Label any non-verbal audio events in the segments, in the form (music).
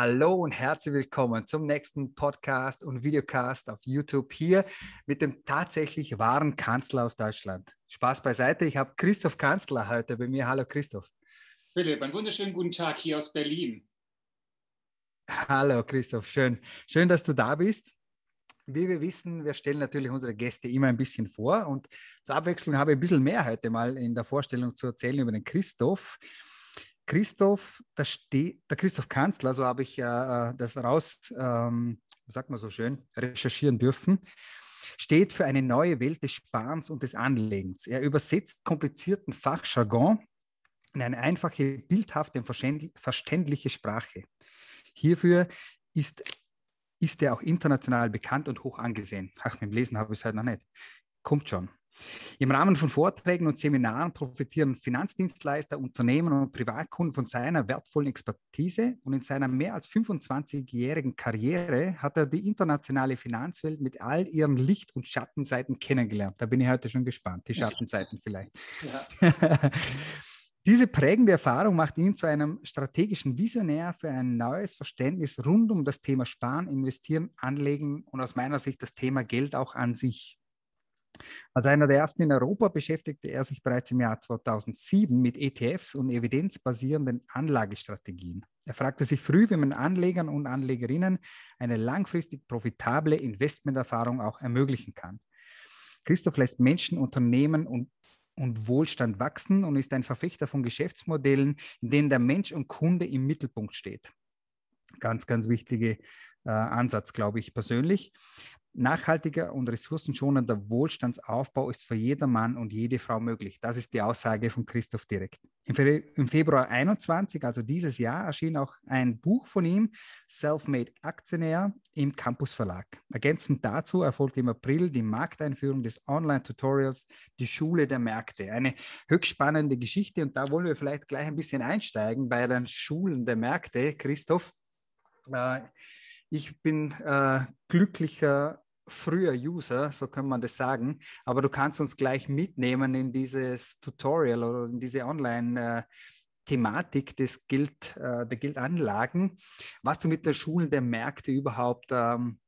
Hallo und herzlich willkommen zum nächsten Podcast und Videocast auf YouTube hier mit dem tatsächlich wahren Kanzler aus Deutschland. Spaß beiseite, ich habe Christoph Kanzler heute bei mir. Hallo Christoph. Philipp, einen wunderschönen guten Tag hier aus Berlin. Hallo Christoph, schön. Schön, dass du da bist. Wie wir wissen, wir stellen natürlich unsere Gäste immer ein bisschen vor und zur Abwechslung habe ich ein bisschen mehr heute mal in der Vorstellung zu erzählen über den Christoph. Christoph, der, der Christoph Kanzler, so habe ich äh, das raus, ähm, sagt man so schön, recherchieren dürfen, steht für eine neue Welt des Sparens und des Anlegens. Er übersetzt komplizierten Fachjargon in eine einfache, bildhafte und verständliche Sprache. Hierfür ist, ist er auch international bekannt und hoch angesehen. Ach, mit dem Lesen habe ich es halt noch nicht. Kommt schon. Im Rahmen von Vorträgen und Seminaren profitieren Finanzdienstleister, Unternehmen und Privatkunden von seiner wertvollen Expertise und in seiner mehr als 25-jährigen Karriere hat er die internationale Finanzwelt mit all ihren Licht- und Schattenseiten kennengelernt. Da bin ich heute schon gespannt, die Schattenseiten vielleicht. Ja. (laughs) Diese prägende Erfahrung macht ihn zu einem strategischen Visionär für ein neues Verständnis rund um das Thema Sparen, Investieren, Anlegen und aus meiner Sicht das Thema Geld auch an sich. Als einer der ersten in Europa beschäftigte er sich bereits im Jahr 2007 mit ETFs und evidenzbasierenden Anlagestrategien. Er fragte sich früh, wie man Anlegern und Anlegerinnen eine langfristig profitable Investmenterfahrung auch ermöglichen kann. Christoph lässt Menschen, Unternehmen und, und Wohlstand wachsen und ist ein Verfechter von Geschäftsmodellen, in denen der Mensch und Kunde im Mittelpunkt steht. Ganz, ganz wichtige äh, Ansatz, glaube ich persönlich. Nachhaltiger und ressourcenschonender Wohlstandsaufbau ist für jedermann und jede Frau möglich. Das ist die Aussage von Christoph direkt. Im Februar 21, also dieses Jahr, erschien auch ein Buch von ihm, Selfmade Aktionär, im Campus Verlag. Ergänzend dazu erfolgte im April die Markteinführung des Online-Tutorials Die Schule der Märkte. Eine höchst spannende Geschichte und da wollen wir vielleicht gleich ein bisschen einsteigen bei den Schulen der Märkte. Christoph, äh, ich bin äh, glücklicher früher User, so kann man das sagen, aber du kannst uns gleich mitnehmen in dieses Tutorial oder in diese Online- äh, Thematik des Geld, äh, der Geldanlagen, was du mit der Schulen der Märkte überhaupt ähm,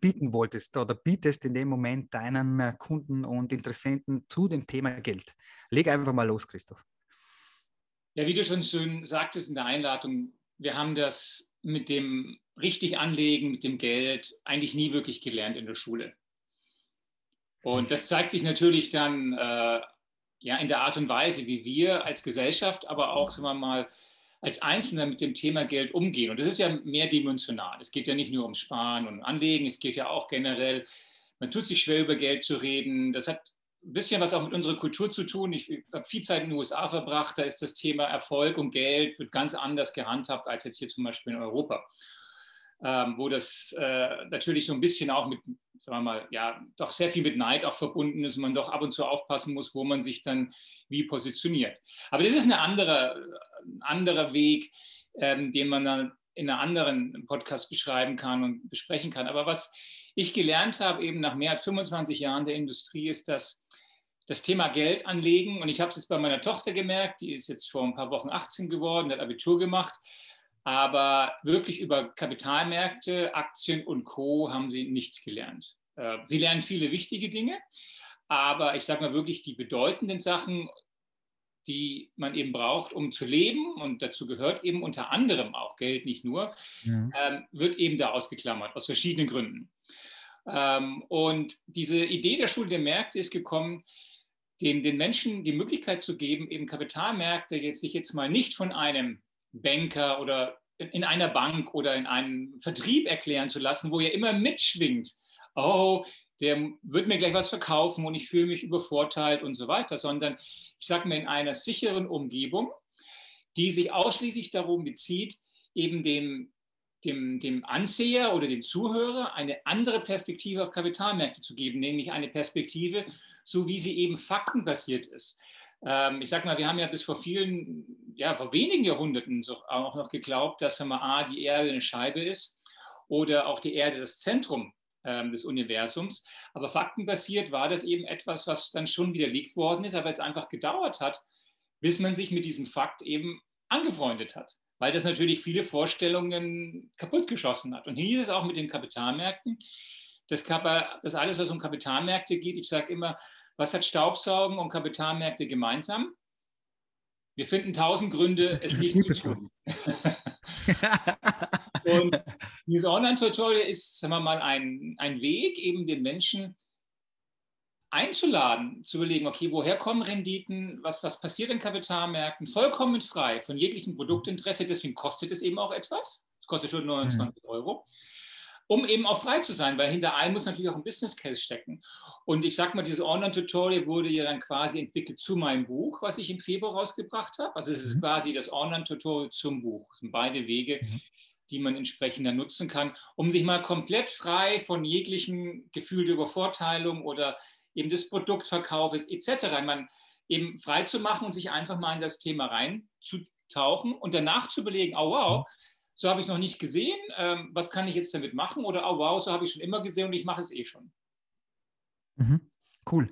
bieten wolltest oder bietest in dem Moment deinen äh, Kunden und Interessenten zu dem Thema Geld. Leg einfach mal los, Christoph. Ja, wie du schon schön sagtest in der Einladung, wir haben das mit dem richtig anlegen, mit dem Geld eigentlich nie wirklich gelernt in der Schule. Und das zeigt sich natürlich dann äh, ja, in der Art und Weise, wie wir als Gesellschaft, aber auch, sagen wir mal, als Einzelner mit dem Thema Geld umgehen. Und das ist ja mehrdimensional. Es geht ja nicht nur ums Sparen und Anlegen, es geht ja auch generell, man tut sich schwer über Geld zu reden. Das hat ein bisschen was auch mit unserer Kultur zu tun. Ich habe viel Zeit in den USA verbracht, da ist das Thema Erfolg und Geld wird ganz anders gehandhabt als jetzt hier zum Beispiel in Europa. Ähm, wo das äh, natürlich so ein bisschen auch mit, sagen wir mal, ja, doch sehr viel mit Neid auch verbunden ist man doch ab und zu aufpassen muss, wo man sich dann wie positioniert. Aber das ist eine andere, ein anderer Weg, ähm, den man dann in einem anderen Podcast beschreiben kann und besprechen kann. Aber was ich gelernt habe, eben nach mehr als 25 Jahren der Industrie, ist, dass das Thema Geld anlegen, und ich habe es jetzt bei meiner Tochter gemerkt, die ist jetzt vor ein paar Wochen 18 geworden, hat Abitur gemacht, aber wirklich über Kapitalmärkte, Aktien und Co haben sie nichts gelernt. Äh, sie lernen viele wichtige Dinge, aber ich sage mal wirklich die bedeutenden Sachen, die man eben braucht, um zu leben, und dazu gehört eben unter anderem auch Geld, nicht nur, ja. ähm, wird eben da ausgeklammert, aus verschiedenen Gründen. Ähm, und diese Idee der Schule der Märkte ist gekommen, den, den Menschen die Möglichkeit zu geben, eben Kapitalmärkte jetzt sich jetzt mal nicht von einem Banker oder in einer Bank oder in einem Vertrieb erklären zu lassen, wo ja immer mitschwingt, oh, der wird mir gleich was verkaufen und ich fühle mich übervorteilt und so weiter, sondern ich sage mir in einer sicheren Umgebung, die sich ausschließlich darum bezieht, eben dem, dem, dem Anseher oder dem Zuhörer eine andere Perspektive auf Kapitalmärkte zu geben, nämlich eine Perspektive, so wie sie eben faktenbasiert ist. Ähm, ich sage mal, wir haben ja bis vor vielen, ja, vor wenigen Jahrhunderten auch noch geglaubt, dass mal, A, die Erde eine Scheibe ist oder auch die Erde das Zentrum ähm, des Universums. Aber faktenbasiert war das eben etwas, was dann schon widerlegt worden ist, aber es einfach gedauert hat, bis man sich mit diesem Fakt eben angefreundet hat. Weil das natürlich viele Vorstellungen kaputtgeschossen hat. Und hier ist es auch mit den Kapitalmärkten. Das, das alles, was um Kapitalmärkte geht, ich sage immer, was hat Staubsaugen und Kapitalmärkte gemeinsam? Wir finden tausend Gründe, es nicht zu tun. und dieses Online-Tutorial ist, sagen wir mal, ein, ein Weg, eben den Menschen einzuladen, zu überlegen, okay, woher kommen Renditen, was, was passiert in Kapitalmärkten, vollkommen frei von jeglichem Produktinteresse, deswegen kostet es eben auch etwas. Es kostet schon 29 mhm. Euro, um eben auch frei zu sein, weil hinter allem muss natürlich auch ein Business Case stecken. Und ich sag mal, dieses Online-Tutorial wurde ja dann quasi entwickelt zu meinem Buch, was ich im Februar rausgebracht habe. Also es ist mhm. quasi das Online-Tutorial zum Buch. Es sind beide Wege, mhm die man entsprechend dann nutzen kann, um sich mal komplett frei von jeglichem Gefühl der Übervorteilung oder eben des Produktverkaufes etc. Man eben frei zu machen und sich einfach mal in das Thema reinzutauchen und danach zu überlegen, oh wow, so habe ich es noch nicht gesehen, ähm, was kann ich jetzt damit machen? Oder oh wow, so habe ich schon immer gesehen und ich mache es eh schon. Mhm. Cool.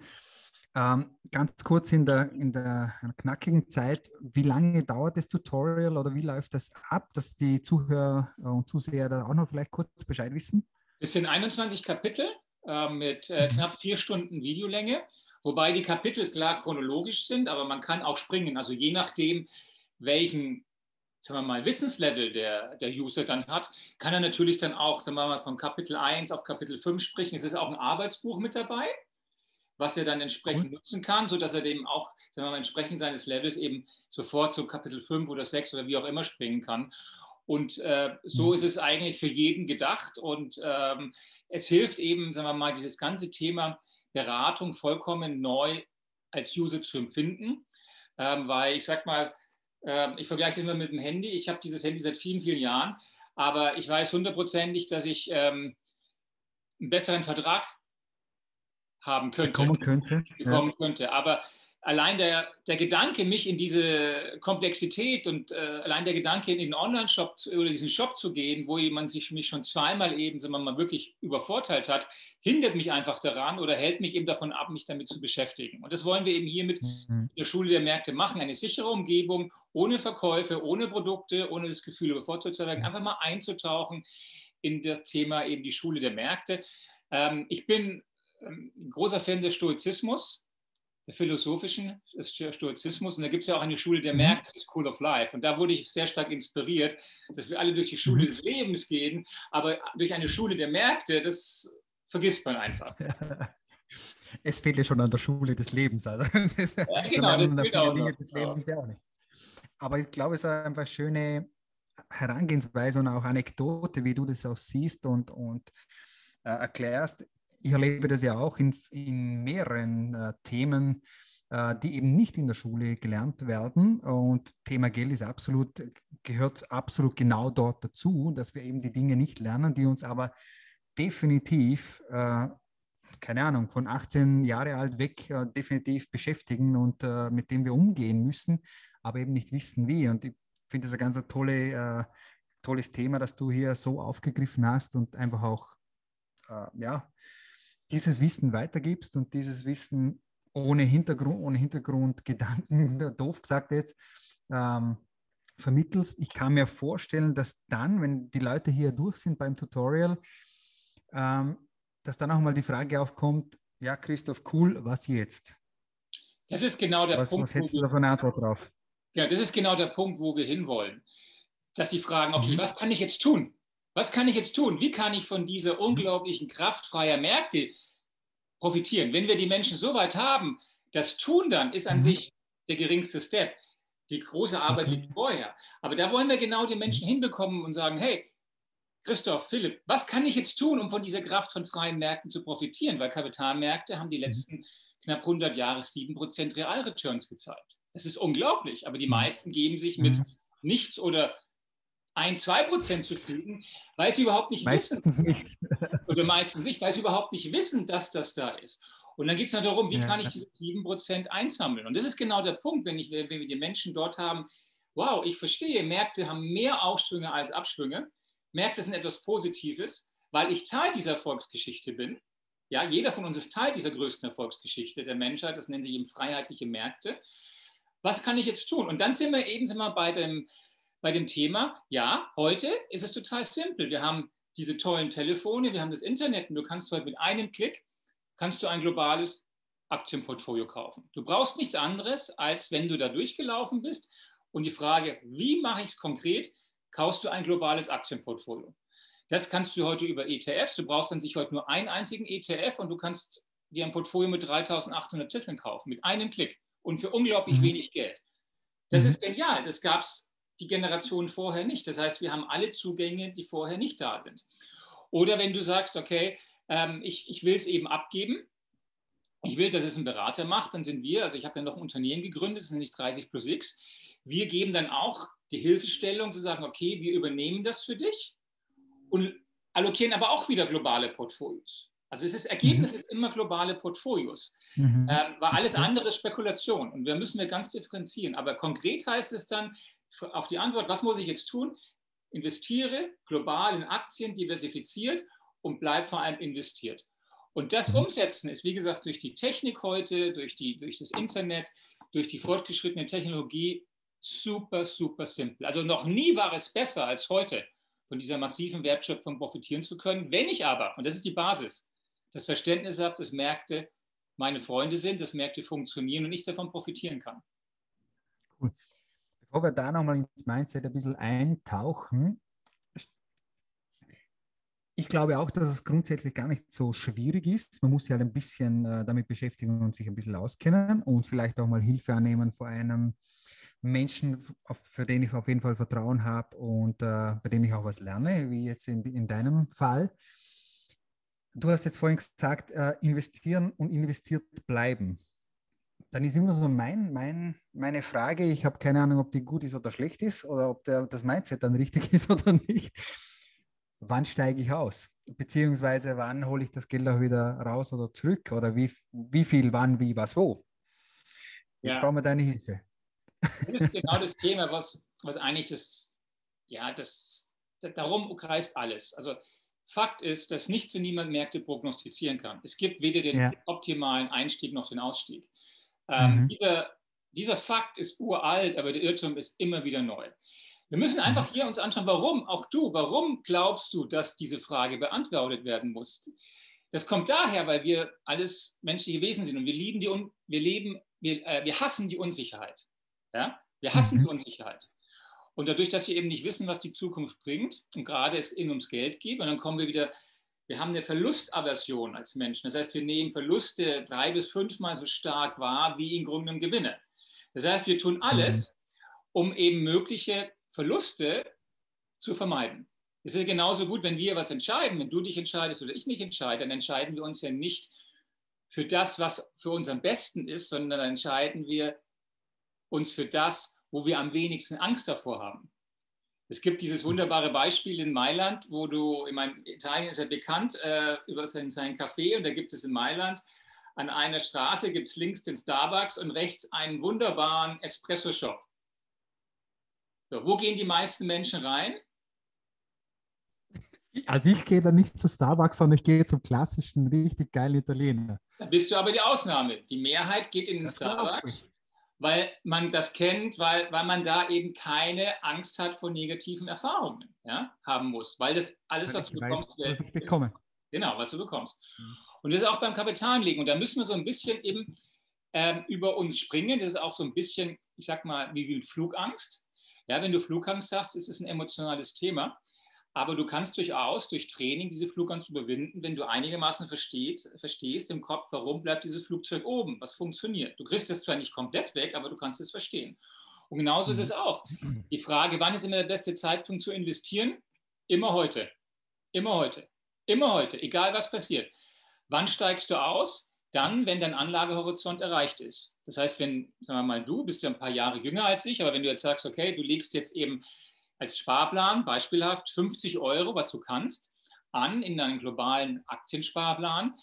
Ähm, ganz kurz in der, in der knackigen Zeit, wie lange dauert das Tutorial oder wie läuft das ab, dass die Zuhörer und Zuseher da auch noch vielleicht kurz Bescheid wissen? Es sind 21 Kapitel äh, mit äh, knapp vier Stunden Videolänge, wobei die Kapitel klar chronologisch sind, aber man kann auch springen. Also je nachdem, welchen sagen wir mal, Wissenslevel der, der User dann hat, kann er natürlich dann auch, sagen wir mal, von Kapitel 1 auf Kapitel 5 sprechen. Es ist auch ein Arbeitsbuch mit dabei, was er dann entsprechend cool. nutzen kann, sodass er dem auch, sagen wir mal, entsprechend seines Levels eben sofort zu Kapitel 5 oder 6 oder wie auch immer springen kann. Und äh, so mhm. ist es eigentlich für jeden gedacht. Und ähm, es hilft eben, sagen wir mal, dieses ganze Thema Beratung vollkommen neu als User zu empfinden. Ähm, weil ich sag mal, äh, ich vergleiche es immer mit dem Handy. Ich habe dieses Handy seit vielen, vielen Jahren, aber ich weiß hundertprozentig, dass ich ähm, einen besseren Vertrag haben könnte. Bekommen könnte. Bekommen ja. könnte. Aber allein der, der Gedanke, mich in diese Komplexität und äh, allein der Gedanke, in den Online-Shop oder diesen Shop zu gehen, wo jemand sich mich schon zweimal eben, sagen wir mal, wirklich übervorteilt hat, hindert mich einfach daran oder hält mich eben davon ab, mich damit zu beschäftigen. Und das wollen wir eben hier mit mhm. der Schule der Märkte machen. Eine sichere Umgebung, ohne Verkäufe, ohne Produkte, ohne das Gefühl, übervorteilt zu werden, mhm. einfach mal einzutauchen in das Thema eben die Schule der Märkte. Ähm, ich bin ähm, ein großer Fan des Stoizismus philosophischen Stoizismus. Und da gibt es ja auch eine Schule der mhm. Märkte, School of Life. Und da wurde ich sehr stark inspiriert, dass wir alle durch die Schule mhm. des Lebens gehen, aber durch eine Schule der Märkte, das vergisst man einfach. (laughs) Es fehlt ja schon an der Schule des Lebens. Also (laughs) das, ja, genau, das fehlt auch Dinge des Lebens ja auch nicht. Aber ich glaube, es ist einfach eine schöne Herangehensweise und auch Anekdote, wie du das auch siehst und, und äh, erklärst ich erlebe das ja auch in, in mehreren äh, Themen, äh, die eben nicht in der Schule gelernt werden. Und Thema Geld ist absolut, gehört absolut genau dort dazu, dass wir eben die Dinge nicht lernen, die uns aber definitiv, äh, keine Ahnung, von 18 Jahre alt weg äh, definitiv beschäftigen und äh, mit dem wir umgehen müssen, aber eben nicht wissen wie. Und ich finde das ein ganz tolle, äh, tolles Thema, das du hier so aufgegriffen hast und einfach auch ja, dieses Wissen weitergibst und dieses Wissen ohne Hintergrund, ohne Hintergrundgedanken, (laughs) doof gesagt jetzt, ähm, vermittelst. Ich kann mir vorstellen, dass dann, wenn die Leute hier durch sind beim Tutorial, ähm, dass dann auch mal die Frage aufkommt, ja, Christoph, cool, was jetzt? Das ist genau der was, Punkt. Was hättest du da für eine Antwort drauf? Ja, das ist genau der Punkt, wo wir hinwollen. Dass sie fragen, okay, mhm. was kann ich jetzt tun? Was kann ich jetzt tun? Wie kann ich von dieser mhm. unglaublichen Kraft freier Märkte profitieren? Wenn wir die Menschen so weit haben, das Tun dann ist an mhm. sich der geringste Step. Die große Arbeit liegt vorher. Aber da wollen wir genau die Menschen mhm. hinbekommen und sagen, hey, Christoph, Philipp, was kann ich jetzt tun, um von dieser Kraft von freien Märkten zu profitieren? Weil Kapitalmärkte haben die letzten knapp 100 Jahre 7% Realreturns gezeigt. Das ist unglaublich, aber die meisten geben sich mit nichts oder ein, zwei Prozent zu kriegen, weil sie überhaupt nicht meistens wissen. Nicht. (laughs) oder meistens nicht, weil sie überhaupt nicht wissen, dass das da ist. Und dann geht es dann darum, wie ja. kann ich diese sieben Prozent einsammeln? Und das ist genau der Punkt, wenn, ich, wenn wir die Menschen dort haben, wow, ich verstehe, Märkte haben mehr Aufschwünge als Abschwünge. Märkte sind etwas Positives, weil ich Teil dieser Erfolgsgeschichte bin. Ja, jeder von uns ist Teil dieser größten Erfolgsgeschichte der Menschheit. Das nennen sie eben freiheitliche Märkte. Was kann ich jetzt tun? Und dann sind wir eben sind wir bei dem, bei dem Thema, ja, heute ist es total simpel. Wir haben diese tollen Telefone, wir haben das Internet und du kannst heute mit einem Klick, kannst du ein globales Aktienportfolio kaufen. Du brauchst nichts anderes, als wenn du da durchgelaufen bist und die Frage, wie mache ich es konkret, kaufst du ein globales Aktienportfolio. Das kannst du heute über ETFs. Du brauchst dann sich heute nur einen einzigen ETF und du kannst dir ein Portfolio mit 3800 Titeln kaufen, mit einem Klick und für unglaublich mhm. wenig Geld. Das mhm. ist genial. Das gab es die Generation vorher nicht. Das heißt, wir haben alle Zugänge, die vorher nicht da sind. Oder wenn du sagst, okay, ähm, ich, ich will es eben abgeben, ich will, dass es ein Berater macht, dann sind wir, also ich habe ja noch ein Unternehmen gegründet, das ist nicht 30 plus X. Wir geben dann auch die Hilfestellung zu sagen, okay, wir übernehmen das für dich und allokieren aber auch wieder globale Portfolios. Also es ist Ergebnis mhm. ist immer globale Portfolios, mhm. ähm, weil alles andere Spekulation und wir müssen wir ganz differenzieren. Aber konkret heißt es dann auf die Antwort, was muss ich jetzt tun? Investiere global in Aktien, diversifiziert und bleib vor allem investiert. Und das mhm. Umsetzen ist, wie gesagt, durch die Technik heute, durch, die, durch das Internet, durch die fortgeschrittene Technologie super, super simpel. Also noch nie war es besser als heute, von dieser massiven Wertschöpfung profitieren zu können. Wenn ich aber, und das ist die Basis, das Verständnis habe, dass Märkte meine Freunde sind, dass Märkte funktionieren und ich davon profitieren kann. Cool. Bevor wir da nochmal ins Mindset ein bisschen eintauchen, ich glaube auch, dass es grundsätzlich gar nicht so schwierig ist. Man muss sich halt ein bisschen äh, damit beschäftigen und sich ein bisschen auskennen und vielleicht auch mal Hilfe annehmen vor einem Menschen, für den ich auf jeden Fall Vertrauen habe und äh, bei dem ich auch was lerne, wie jetzt in, in deinem Fall. Du hast jetzt vorhin gesagt, äh, investieren und investiert bleiben. Dann ist immer so mein, mein, meine Frage, ich habe keine Ahnung, ob die gut ist oder schlecht ist oder ob der, das Mindset dann richtig (laughs) ist oder nicht. Wann steige ich aus? Beziehungsweise wann hole ich das Geld auch wieder raus oder zurück? Oder wie, wie viel, wann, wie, was, wo? Jetzt ja. brauchen wir deine Hilfe. Das ist genau das Thema, was, was eigentlich das, ja, das, darum kreist alles. Also Fakt ist, dass nichts für niemand Märkte prognostizieren kann. Es gibt weder den ja. optimalen Einstieg noch den Ausstieg. Ähm, mhm. dieser, dieser Fakt ist uralt, aber der Irrtum ist immer wieder neu. Wir müssen mhm. einfach hier uns anschauen, warum, auch du, warum glaubst du, dass diese Frage beantwortet werden muss? Das kommt daher, weil wir alles menschliche Wesen sind und wir lieben die, wir leben, wir, äh, wir hassen die Unsicherheit. Ja? Wir hassen mhm. die Unsicherheit. Und dadurch, dass wir eben nicht wissen, was die Zukunft bringt und gerade es ihnen ums Geld geht, und dann kommen wir wieder, wir haben eine Verlustaversion als Menschen. Das heißt, wir nehmen Verluste drei bis fünfmal so stark wahr wie im Grunde Gewinne. Das heißt, wir tun alles, mhm. um eben mögliche Verluste zu vermeiden. Es ist genauso gut, wenn wir was entscheiden, wenn du dich entscheidest oder ich mich entscheide, dann entscheiden wir uns ja nicht für das, was für uns am besten ist, sondern dann entscheiden wir uns für das, wo wir am wenigsten Angst davor haben. Es gibt dieses wunderbare Beispiel in Mailand, wo du, in meinem Italien ist ja bekannt äh, über sein, sein Café und da gibt es in Mailand an einer Straße gibt es links den Starbucks und rechts einen wunderbaren Espresso-Shop. So, wo gehen die meisten Menschen rein? Also ich gehe da nicht zu Starbucks, sondern ich gehe zum klassischen, richtig geilen Italiener. Da bist du aber die Ausnahme. Die Mehrheit geht in den das Starbucks weil man das kennt, weil, weil man da eben keine Angst hat vor negativen Erfahrungen ja, haben muss. Weil das alles, weil was du bekommst, weiß, was ich bekomme. Genau, was du bekommst. Mhm. Und das ist auch beim Kapitalanlegen. Und da müssen wir so ein bisschen eben ähm, über uns springen. Das ist auch so ein bisschen, ich sag mal, wie, wie Flugangst. Ja, wenn du Flugangst hast, ist es ein emotionales Thema. Aber du kannst durchaus durch Training diese Flugangst überwinden, wenn du einigermaßen versteht, verstehst im Kopf, warum bleibt dieses Flugzeug oben, was funktioniert. Du kriegst es zwar nicht komplett weg, aber du kannst es verstehen. Und genauso ist es mhm. auch. Die Frage, wann ist immer der beste Zeitpunkt zu investieren? Immer heute. Immer heute. Immer heute, egal was passiert. Wann steigst du aus? Dann, wenn dein Anlagehorizont erreicht ist. Das heißt, wenn, sagen wir mal, du bist ja ein paar Jahre jünger als ich, aber wenn du jetzt sagst, okay, du legst jetzt eben als Sparplan beispielhaft 50 Euro, was du kannst, an in deinen globalen Aktiensparplan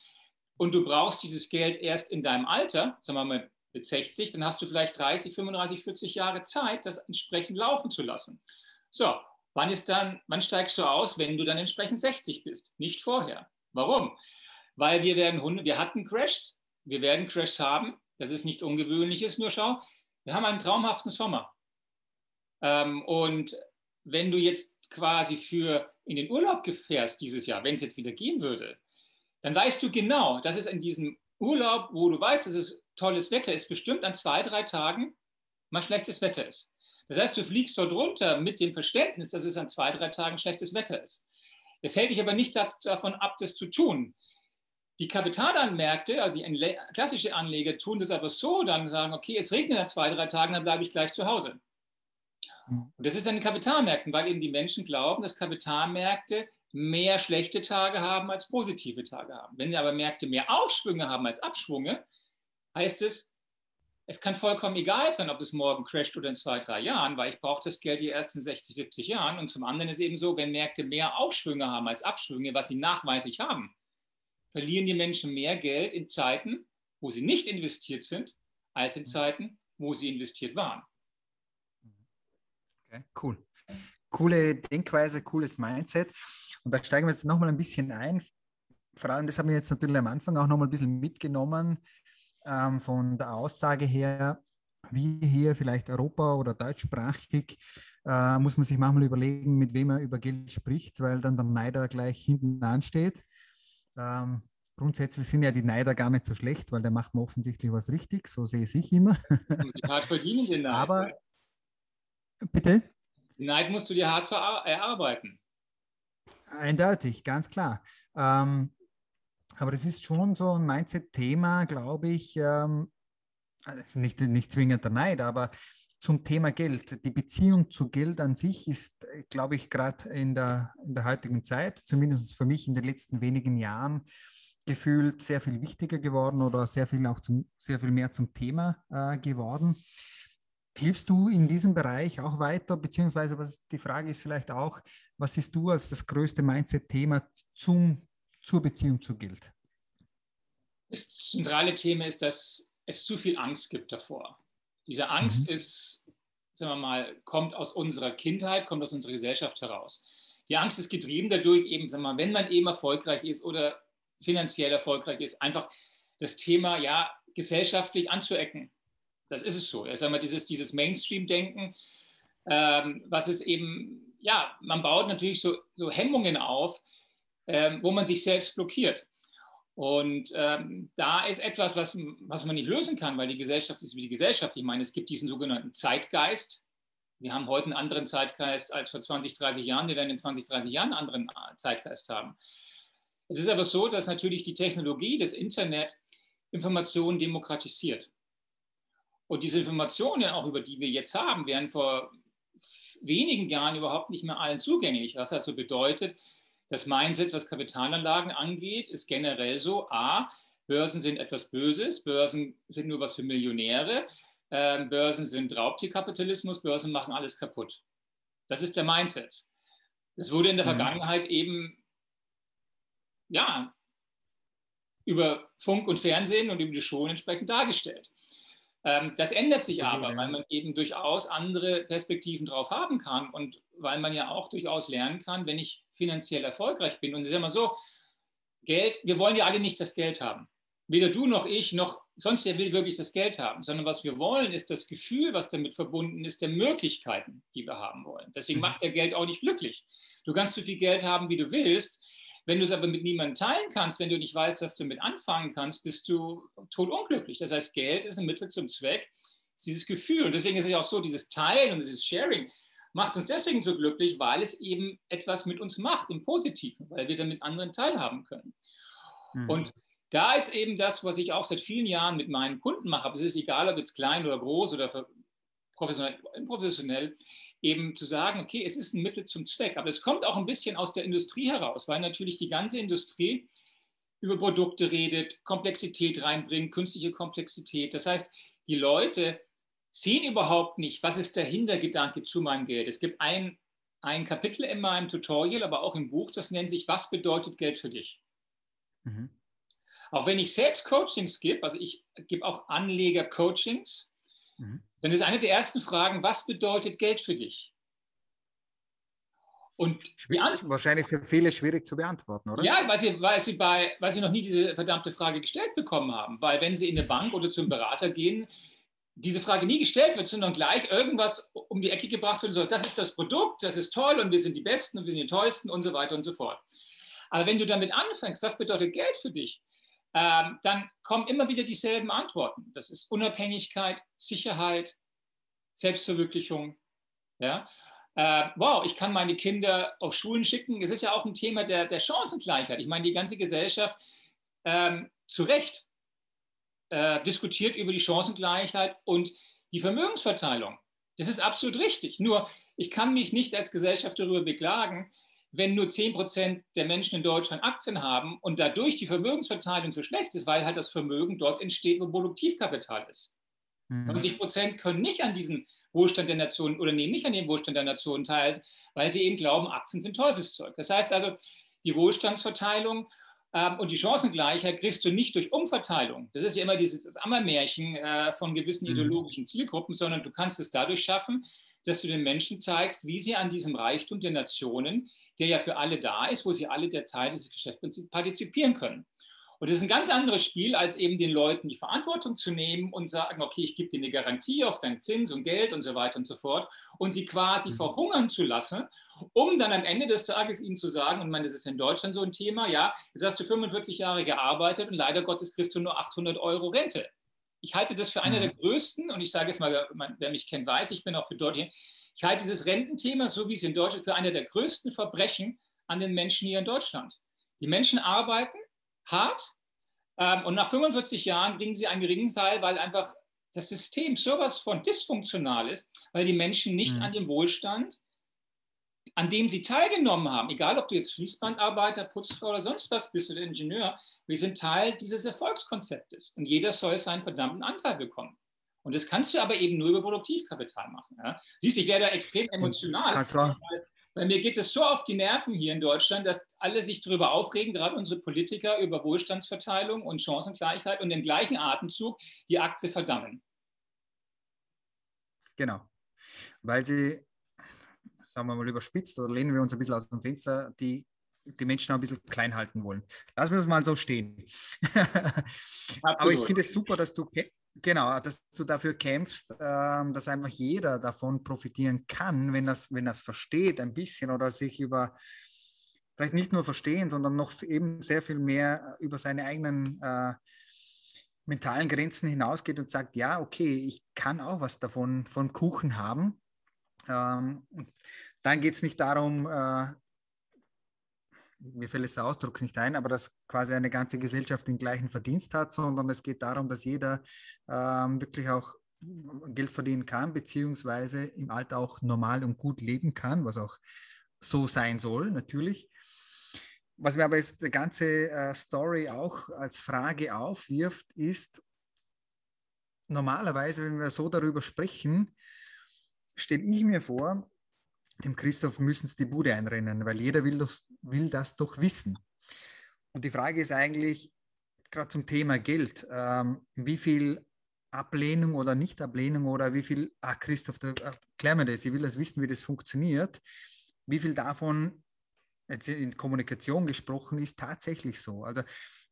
und du brauchst dieses Geld erst in deinem Alter, sagen wir mal mit 60, dann hast du vielleicht 30, 35, 40 Jahre Zeit, das entsprechend laufen zu lassen. So, wann ist dann, wann steigst du aus, wenn du dann entsprechend 60 bist? Nicht vorher. Warum? Weil wir werden, wir hatten Crashs, wir werden Crashs haben, das ist nichts Ungewöhnliches, nur schau, wir haben einen traumhaften Sommer. Ähm, und wenn du jetzt quasi für in den Urlaub gefährst dieses Jahr, wenn es jetzt wieder gehen würde, dann weißt du genau, dass es in diesem Urlaub, wo du weißt, dass es tolles Wetter ist, bestimmt an zwei, drei Tagen mal schlechtes Wetter ist. Das heißt, du fliegst dort runter mit dem Verständnis, dass es an zwei, drei Tagen schlechtes Wetter ist. Es hält dich aber nicht davon ab, das zu tun. Die Kapitalanmärkte, also die klassische Anleger, tun das aber so, dann sagen, okay, es regnet an zwei, drei Tagen, dann bleibe ich gleich zu Hause. Und das ist an den Kapitalmärkten, weil eben die Menschen glauben, dass Kapitalmärkte mehr schlechte Tage haben als positive Tage haben. Wenn aber Märkte mehr Aufschwünge haben als Abschwünge, heißt es, es kann vollkommen egal sein, ob es morgen crasht oder in zwei, drei Jahren, weil ich brauche das Geld die ersten 60, 70 Jahren. Und zum anderen ist eben so, wenn Märkte mehr Aufschwünge haben als Abschwünge, was sie nachweislich haben, verlieren die Menschen mehr Geld in Zeiten, wo sie nicht investiert sind, als in Zeiten, wo sie investiert waren. Okay, cool. Coole Denkweise, cooles Mindset. Und da steigen wir jetzt nochmal ein bisschen ein. Vor allem, das haben wir jetzt natürlich am Anfang auch nochmal ein bisschen mitgenommen, ähm, von der Aussage her, wie hier vielleicht Europa oder deutschsprachig, äh, muss man sich manchmal überlegen, mit wem man über Geld spricht, weil dann der Neider gleich hinten ansteht. Ähm, grundsätzlich sind ja die Neider gar nicht so schlecht, weil der macht mir offensichtlich was richtig, so sehe ich immer. Die hart verdienen den Neid. Aber, bitte? Neid musst du dir hart erarbeiten. Eindeutig, ganz klar. Ähm, aber das ist schon so ein Mindset-Thema, glaube ich, ähm, also nicht, nicht zwingend der Neid, aber zum Thema Geld. Die Beziehung zu Geld an sich ist, glaube ich, gerade in der, in der heutigen Zeit, zumindest für mich in den letzten wenigen Jahren, gefühlt sehr viel wichtiger geworden oder sehr viel auch zum, sehr viel mehr zum Thema äh, geworden. Hilfst du in diesem Bereich auch weiter, beziehungsweise was die Frage ist vielleicht auch, was siehst du als das größte Mindset-Thema zum, zur Beziehung zu Geld? Das zentrale Thema ist, dass es zu viel Angst gibt davor. Diese Angst mhm. ist, sagen wir mal, kommt aus unserer Kindheit, kommt aus unserer Gesellschaft heraus. Die Angst ist getrieben dadurch, eben, sagen wir mal, wenn man eben erfolgreich ist oder finanziell erfolgreich ist, einfach das Thema ja gesellschaftlich anzuecken. Das ist es so. Ja, sagen wir, dieses, dieses Mainstream-Denken, ähm, was es eben, ja, man baut natürlich so, so Hemmungen auf, ähm, wo man sich selbst blockiert. Und ähm, da ist etwas, was, was man nicht lösen kann, weil die Gesellschaft ist wie die Gesellschaft. Ich meine, es gibt diesen sogenannten Zeitgeist. Wir haben heute einen anderen Zeitgeist als vor 20, 30 Jahren. Wir werden in 20, 30 Jahren einen anderen Zeitgeist haben. Es ist aber so, dass natürlich die Technologie, das Internet, Informationen demokratisiert. Und diese Informationen, auch über die wir jetzt haben, wären vor wenigen Jahren überhaupt nicht mehr allen zugänglich. Was also bedeutet, das Mindset, was Kapitalanlagen angeht, ist generell so, a, Börsen sind etwas Böses, Börsen sind nur was für Millionäre, äh, Börsen sind Raubtierkapitalismus, Börsen machen alles kaputt. Das ist der Mindset. Das wurde in der mhm. Vergangenheit eben, ja, über Funk und Fernsehen und über die Schulen entsprechend dargestellt. Ähm, das ändert sich aber, weil man eben durchaus andere Perspektiven drauf haben kann und weil man ja auch durchaus lernen kann, wenn ich finanziell erfolgreich bin. Und es ist immer so, Geld, wir wollen ja alle nicht das Geld haben. Weder du noch ich noch sonst wer will wirklich das Geld haben, sondern was wir wollen, ist das Gefühl, was damit verbunden ist, der Möglichkeiten, die wir haben wollen. Deswegen mhm. macht der Geld auch nicht glücklich. Du kannst so viel Geld haben, wie du willst, wenn du es aber mit niemandem teilen kannst, wenn du nicht weißt, was du mit anfangen kannst, bist du totunglücklich. Das heißt, Geld ist ein Mittel zum Zweck, dieses Gefühl. Und deswegen ist es auch so, dieses Teilen und dieses Sharing macht uns deswegen so glücklich, weil es eben etwas mit uns macht, im Positiven, weil wir dann mit anderen teilhaben können. Mhm. Und da ist eben das, was ich auch seit vielen Jahren mit meinen Kunden mache, aber es ist egal, ob jetzt klein oder groß oder professionell, professionell eben zu sagen, okay, es ist ein Mittel zum Zweck. Aber es kommt auch ein bisschen aus der Industrie heraus, weil natürlich die ganze Industrie über Produkte redet, Komplexität reinbringt, künstliche Komplexität. Das heißt, die Leute sehen überhaupt nicht, was ist der Hintergedanke zu meinem Geld. Es gibt ein, ein Kapitel in meinem Tutorial, aber auch im Buch, das nennt sich, was bedeutet Geld für dich? Mhm. Auch wenn ich selbst Coachings gebe, also ich gebe auch Anleger-Coachings, mhm dann ist eine der ersten Fragen, was bedeutet Geld für dich? Und wahrscheinlich für viele schwierig zu beantworten, oder? Ja, weil sie, weil, sie bei, weil sie noch nie diese verdammte Frage gestellt bekommen haben. Weil wenn sie in eine Bank oder zum Berater gehen, diese Frage nie gestellt wird, sondern gleich irgendwas um die Ecke gebracht wird, so, das ist das Produkt, das ist toll und wir sind die Besten und wir sind die Tollsten und so weiter und so fort. Aber wenn du damit anfängst, was bedeutet Geld für dich? Ähm, dann kommen immer wieder dieselben Antworten. Das ist Unabhängigkeit, Sicherheit, Selbstverwirklichung. Ja? Äh, wow, ich kann meine Kinder auf Schulen schicken. Es ist ja auch ein Thema der, der Chancengleichheit. Ich meine, die ganze Gesellschaft ähm, zu Recht äh, diskutiert über die Chancengleichheit und die Vermögensverteilung. Das ist absolut richtig. Nur, ich kann mich nicht als Gesellschaft darüber beklagen, wenn nur 10 Prozent der Menschen in Deutschland Aktien haben und dadurch die Vermögensverteilung so schlecht ist, weil halt das Vermögen dort entsteht, wo Produktivkapital ist. Mhm. 90 Prozent können nicht an diesem Wohlstand der Nationen oder nehmen nicht an dem Wohlstand der Nationen teil, weil sie eben glauben, Aktien sind Teufelszeug. Das heißt also, die Wohlstandsverteilung ähm, und die Chancengleichheit kriegst du nicht durch Umverteilung. Das ist ja immer dieses Ammermärchen äh, von gewissen mhm. ideologischen Zielgruppen, sondern du kannst es dadurch schaffen, dass du den Menschen zeigst, wie sie an diesem Reichtum der Nationen, der ja für alle da ist, wo sie alle der Teil dieses Geschäfts partizipieren können. Und das ist ein ganz anderes Spiel, als eben den Leuten die Verantwortung zu nehmen und sagen, okay, ich gebe dir eine Garantie auf dein Zins und Geld und so weiter und so fort und sie quasi mhm. verhungern zu lassen, um dann am Ende des Tages ihnen zu sagen, und ich meine, das ist in Deutschland so ein Thema, ja, jetzt hast du 45 Jahre gearbeitet und leider Gottes kriegst du nur 800 Euro Rente. Ich halte das für eine mhm. der größten, und ich sage es mal, wer mich kennt, weiß, ich bin auch für Deutschland, ich halte dieses Rententhema, so wie es in Deutschland, für eine der größten Verbrechen an den Menschen hier in Deutschland. Die Menschen arbeiten, hart. Ähm, und nach 45 Jahren kriegen sie einen geringen Teil, weil einfach das System sowas von dysfunktional ist, weil die Menschen nicht mhm. an dem Wohlstand, an dem sie teilgenommen haben, egal ob du jetzt Fließbandarbeiter, Putzfrau oder sonst was bist oder Ingenieur, wir sind Teil dieses Erfolgskonzeptes und jeder soll seinen verdammten Anteil bekommen. Und das kannst du aber eben nur über Produktivkapital machen. Ja? Siehst, ich werde da extrem emotional. Weil mir geht es so auf die Nerven hier in Deutschland, dass alle sich darüber aufregen, gerade unsere Politiker, über Wohlstandsverteilung und Chancengleichheit und im gleichen Atemzug die Aktie verdammen. Genau. Weil sie, sagen wir mal überspitzt, oder lehnen wir uns ein bisschen aus dem Fenster, die, die Menschen auch ein bisschen klein halten wollen. Lassen wir das mal so stehen. (laughs) Aber ich finde es super, dass du Genau, dass du dafür kämpfst, ähm, dass einfach jeder davon profitieren kann, wenn das, wenn das versteht ein bisschen oder sich über vielleicht nicht nur verstehen, sondern noch eben sehr viel mehr über seine eigenen äh, mentalen Grenzen hinausgeht und sagt, ja, okay, ich kann auch was davon von Kuchen haben. Ähm, dann geht es nicht darum, äh, mir fällt es der Ausdruck nicht ein, aber dass quasi eine ganze Gesellschaft den gleichen Verdienst hat, sondern es geht darum, dass jeder ähm, wirklich auch Geld verdienen kann, beziehungsweise im Alter auch normal und gut leben kann, was auch so sein soll, natürlich. Was mir aber jetzt die ganze äh, Story auch als Frage aufwirft, ist, normalerweise, wenn wir so darüber sprechen, stelle ich mir vor, dem Christoph müssen sie die Bude einrennen, weil jeder will das, will das doch wissen. Und die Frage ist eigentlich, gerade zum Thema Geld, ähm, wie viel Ablehnung oder Nicht-Ablehnung oder wie viel, ah Christoph, da, erklär mir das, ich will das wissen, wie das funktioniert, wie viel davon jetzt in Kommunikation gesprochen ist tatsächlich so. Also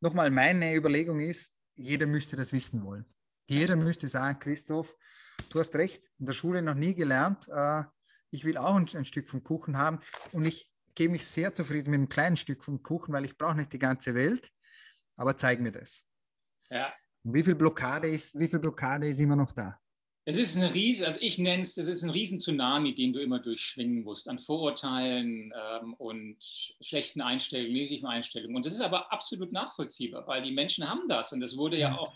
nochmal, meine Überlegung ist, jeder müsste das wissen wollen. Jeder müsste sagen, Christoph, du hast recht, in der Schule noch nie gelernt, äh, ich will auch ein, ein Stück vom Kuchen haben und ich gebe mich sehr zufrieden mit einem kleinen Stück vom Kuchen, weil ich brauche nicht die ganze Welt, aber zeig mir das. Ja. Wie viel Blockade ist, wie viel Blockade ist immer noch da? Es ist ein riesen, also ich nenne es, es ist ein riesen Tsunami, den du immer durchschwingen musst, an Vorurteilen ähm, und schlechten Einstellungen, negativen Einstellungen. Und das ist aber absolut nachvollziehbar, weil die Menschen haben das und das wurde ja, ja auch,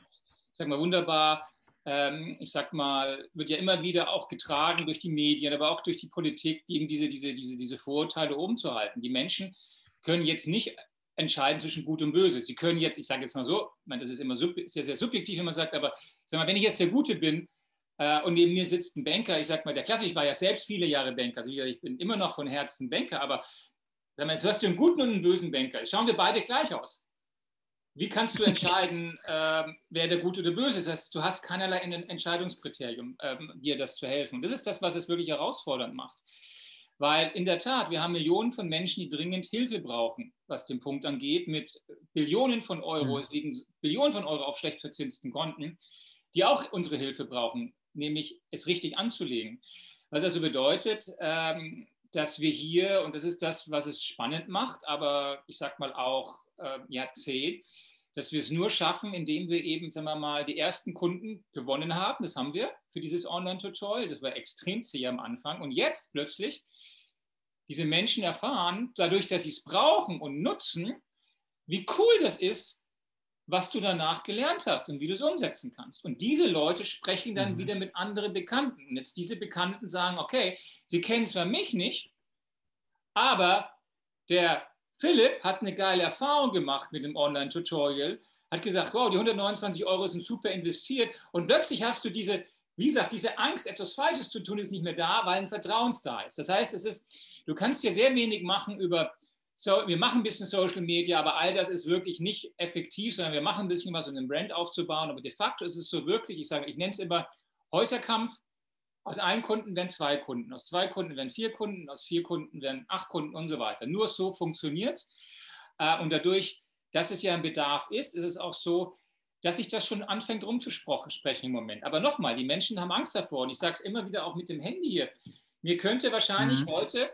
sag mal, wunderbar ähm, ich sag mal, wird ja immer wieder auch getragen durch die Medien, aber auch durch die Politik, eben diese, diese, diese, diese Vorurteile oben zu halten. Die Menschen können jetzt nicht entscheiden zwischen Gut und Böse. Sie können jetzt, ich sage jetzt mal so, das ist immer sehr, sehr subjektiv, wenn man sagt, aber sag mal, wenn ich jetzt der Gute bin äh, und neben mir sitzt ein Banker, ich sag mal, der Klasse, ich war ja selbst viele Jahre Banker, also ich bin immer noch von Herzen Banker, aber sag mal, jetzt hast du einen guten und einen bösen Banker. Jetzt schauen wir beide gleich aus. Wie kannst du entscheiden, ähm, wer der Gute oder Böse ist? Das heißt, du hast keinerlei Entscheidungskriterium, ähm, dir das zu helfen. Das ist das, was es wirklich herausfordernd macht. Weil in der Tat, wir haben Millionen von Menschen, die dringend Hilfe brauchen, was den Punkt angeht, mit Billionen von Euro, es liegen Billionen von Euro auf schlecht verzinsten Konten. die auch unsere Hilfe brauchen, nämlich es richtig anzulegen. Was also bedeutet, ähm, dass wir hier, und das ist das, was es spannend macht, aber ich sag mal auch äh, ja, zäh, dass wir es nur schaffen, indem wir eben, sagen wir mal, die ersten Kunden gewonnen haben. Das haben wir für dieses Online-Tutorial. Das war extrem zäh am Anfang. Und jetzt plötzlich diese Menschen erfahren, dadurch, dass sie es brauchen und nutzen, wie cool das ist, was du danach gelernt hast und wie du es umsetzen kannst. Und diese Leute sprechen dann mhm. wieder mit anderen Bekannten. Und jetzt diese Bekannten sagen, okay, sie kennen zwar mich nicht, aber der Philipp hat eine geile Erfahrung gemacht mit dem Online-Tutorial, hat gesagt, wow, die 129 Euro sind super investiert und plötzlich hast du diese, wie gesagt, diese Angst, etwas Falsches zu tun, ist nicht mehr da, weil ein Vertrauen da ist. Das heißt, es ist, du kannst dir sehr wenig machen über, so, wir machen ein bisschen Social Media, aber all das ist wirklich nicht effektiv, sondern wir machen ein bisschen was, um einen Brand aufzubauen. Aber de facto ist es so wirklich, ich sage, ich nenne es immer Häuserkampf. Aus einem Kunden werden zwei Kunden, aus zwei Kunden werden vier Kunden, aus vier Kunden werden acht Kunden und so weiter. Nur so funktioniert es. Äh, und dadurch, dass es ja ein Bedarf ist, ist es auch so, dass sich das schon anfängt rumzusprechen im Moment. Aber nochmal, die Menschen haben Angst davor. Und ich sage es immer wieder auch mit dem Handy hier. Mir könnte wahrscheinlich mhm. heute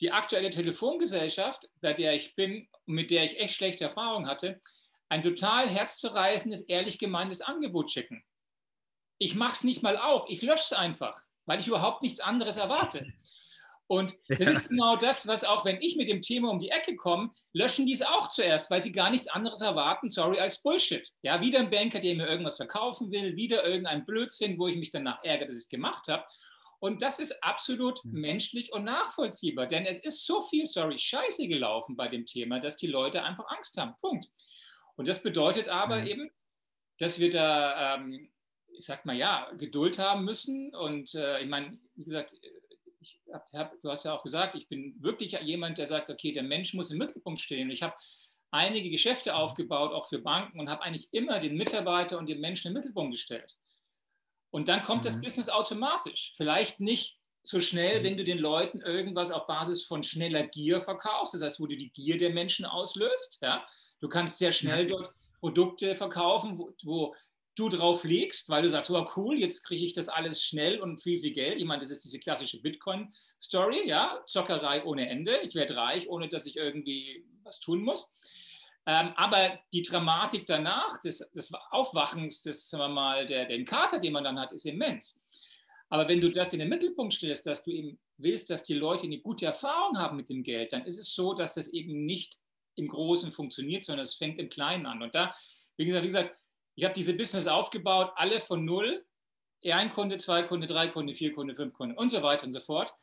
die aktuelle Telefongesellschaft, bei der ich bin und mit der ich echt schlechte Erfahrungen hatte, ein total herzzerreißendes, ehrlich gemeintes Angebot schicken. Ich mache es nicht mal auf, ich lösche es einfach, weil ich überhaupt nichts anderes erwarte. Und das ja. ist genau das, was auch, wenn ich mit dem Thema um die Ecke komme, löschen die es auch zuerst, weil sie gar nichts anderes erwarten, sorry, als Bullshit. Ja, wieder ein Banker, der mir irgendwas verkaufen will, wieder irgendein Blödsinn, wo ich mich danach ärgere, dass ich es gemacht habe. Und das ist absolut mhm. menschlich und nachvollziehbar, denn es ist so viel, sorry, Scheiße gelaufen bei dem Thema, dass die Leute einfach Angst haben. Punkt. Und das bedeutet aber mhm. eben, dass wir da ähm, ich sag mal ja, Geduld haben müssen. Und äh, ich meine, wie gesagt, ich hab, hab, du hast ja auch gesagt, ich bin wirklich jemand, der sagt, okay, der Mensch muss im Mittelpunkt stehen. Ich habe einige Geschäfte aufgebaut, auch für Banken, und habe eigentlich immer den Mitarbeiter und den Menschen im Mittelpunkt gestellt. Und dann kommt mhm. das Business automatisch. Vielleicht nicht so schnell, mhm. wenn du den Leuten irgendwas auf Basis von schneller Gier verkaufst, das heißt, wo du die Gier der Menschen auslöst. Ja? Du kannst sehr schnell dort Produkte verkaufen, wo, wo du drauf legst, weil du sagst, oh cool, jetzt kriege ich das alles schnell und viel, viel Geld. Ich meine, das ist diese klassische Bitcoin-Story, ja, Zockerei ohne Ende. Ich werde reich, ohne dass ich irgendwie was tun muss. Ähm, aber die Dramatik danach, des, des Aufwachens, des, sagen wir mal, der, den Kater, den man dann hat, ist immens. Aber wenn du das in den Mittelpunkt stellst, dass du eben willst, dass die Leute eine gute Erfahrung haben mit dem Geld, dann ist es so, dass das eben nicht im Großen funktioniert, sondern es fängt im Kleinen an. Und da, wie gesagt, wie gesagt ich habe diese Business aufgebaut, alle von null. Ein Kunde, zwei Kunde, drei Kunde, vier Kunde, fünf Kunde und so weiter und so fort.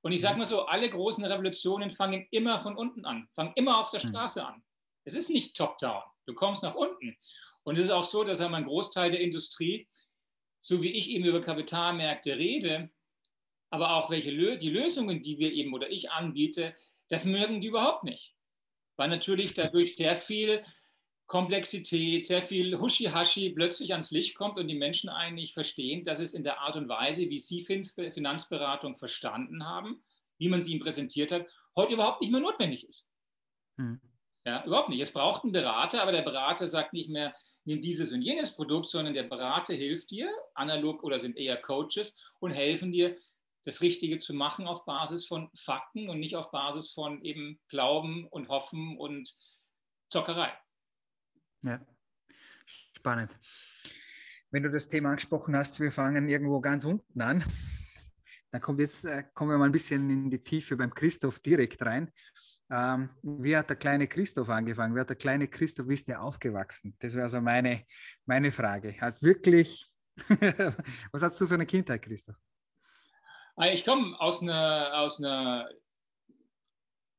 Und ich sage mhm. mal so, alle großen Revolutionen fangen immer von unten an, fangen immer auf der mhm. Straße an. Es ist nicht top-down. Du kommst nach unten. Und es ist auch so, dass ein Großteil der Industrie, so wie ich eben über Kapitalmärkte rede, aber auch welche die Lösungen, die wir eben oder ich anbiete, das mögen die überhaupt nicht. Weil natürlich dadurch sehr viel Komplexität, sehr viel Huschi-Hashi plötzlich ans Licht kommt und die Menschen eigentlich verstehen, dass es in der Art und Weise, wie sie Finanzberatung verstanden haben, wie man sie ihm präsentiert hat, heute überhaupt nicht mehr notwendig ist. Hm. Ja, überhaupt nicht. Es braucht einen Berater, aber der Berater sagt nicht mehr, nimm dieses und jenes Produkt, sondern der Berater hilft dir, analog oder sind eher Coaches und helfen dir, das Richtige zu machen auf Basis von Fakten und nicht auf Basis von eben Glauben und Hoffen und Zockerei. Ja, spannend. Wenn du das Thema angesprochen hast, wir fangen irgendwo ganz unten an, dann kommt jetzt, äh, kommen wir mal ein bisschen in die Tiefe beim Christoph direkt rein. Ähm, wie hat der kleine Christoph angefangen? Wie hat der kleine Christoph, wie ist der aufgewachsen? Das wäre also meine, meine Frage. Hat wirklich, (laughs) was hast du für eine Kindheit, Christoph? Ah, ich komme aus einer, aus einer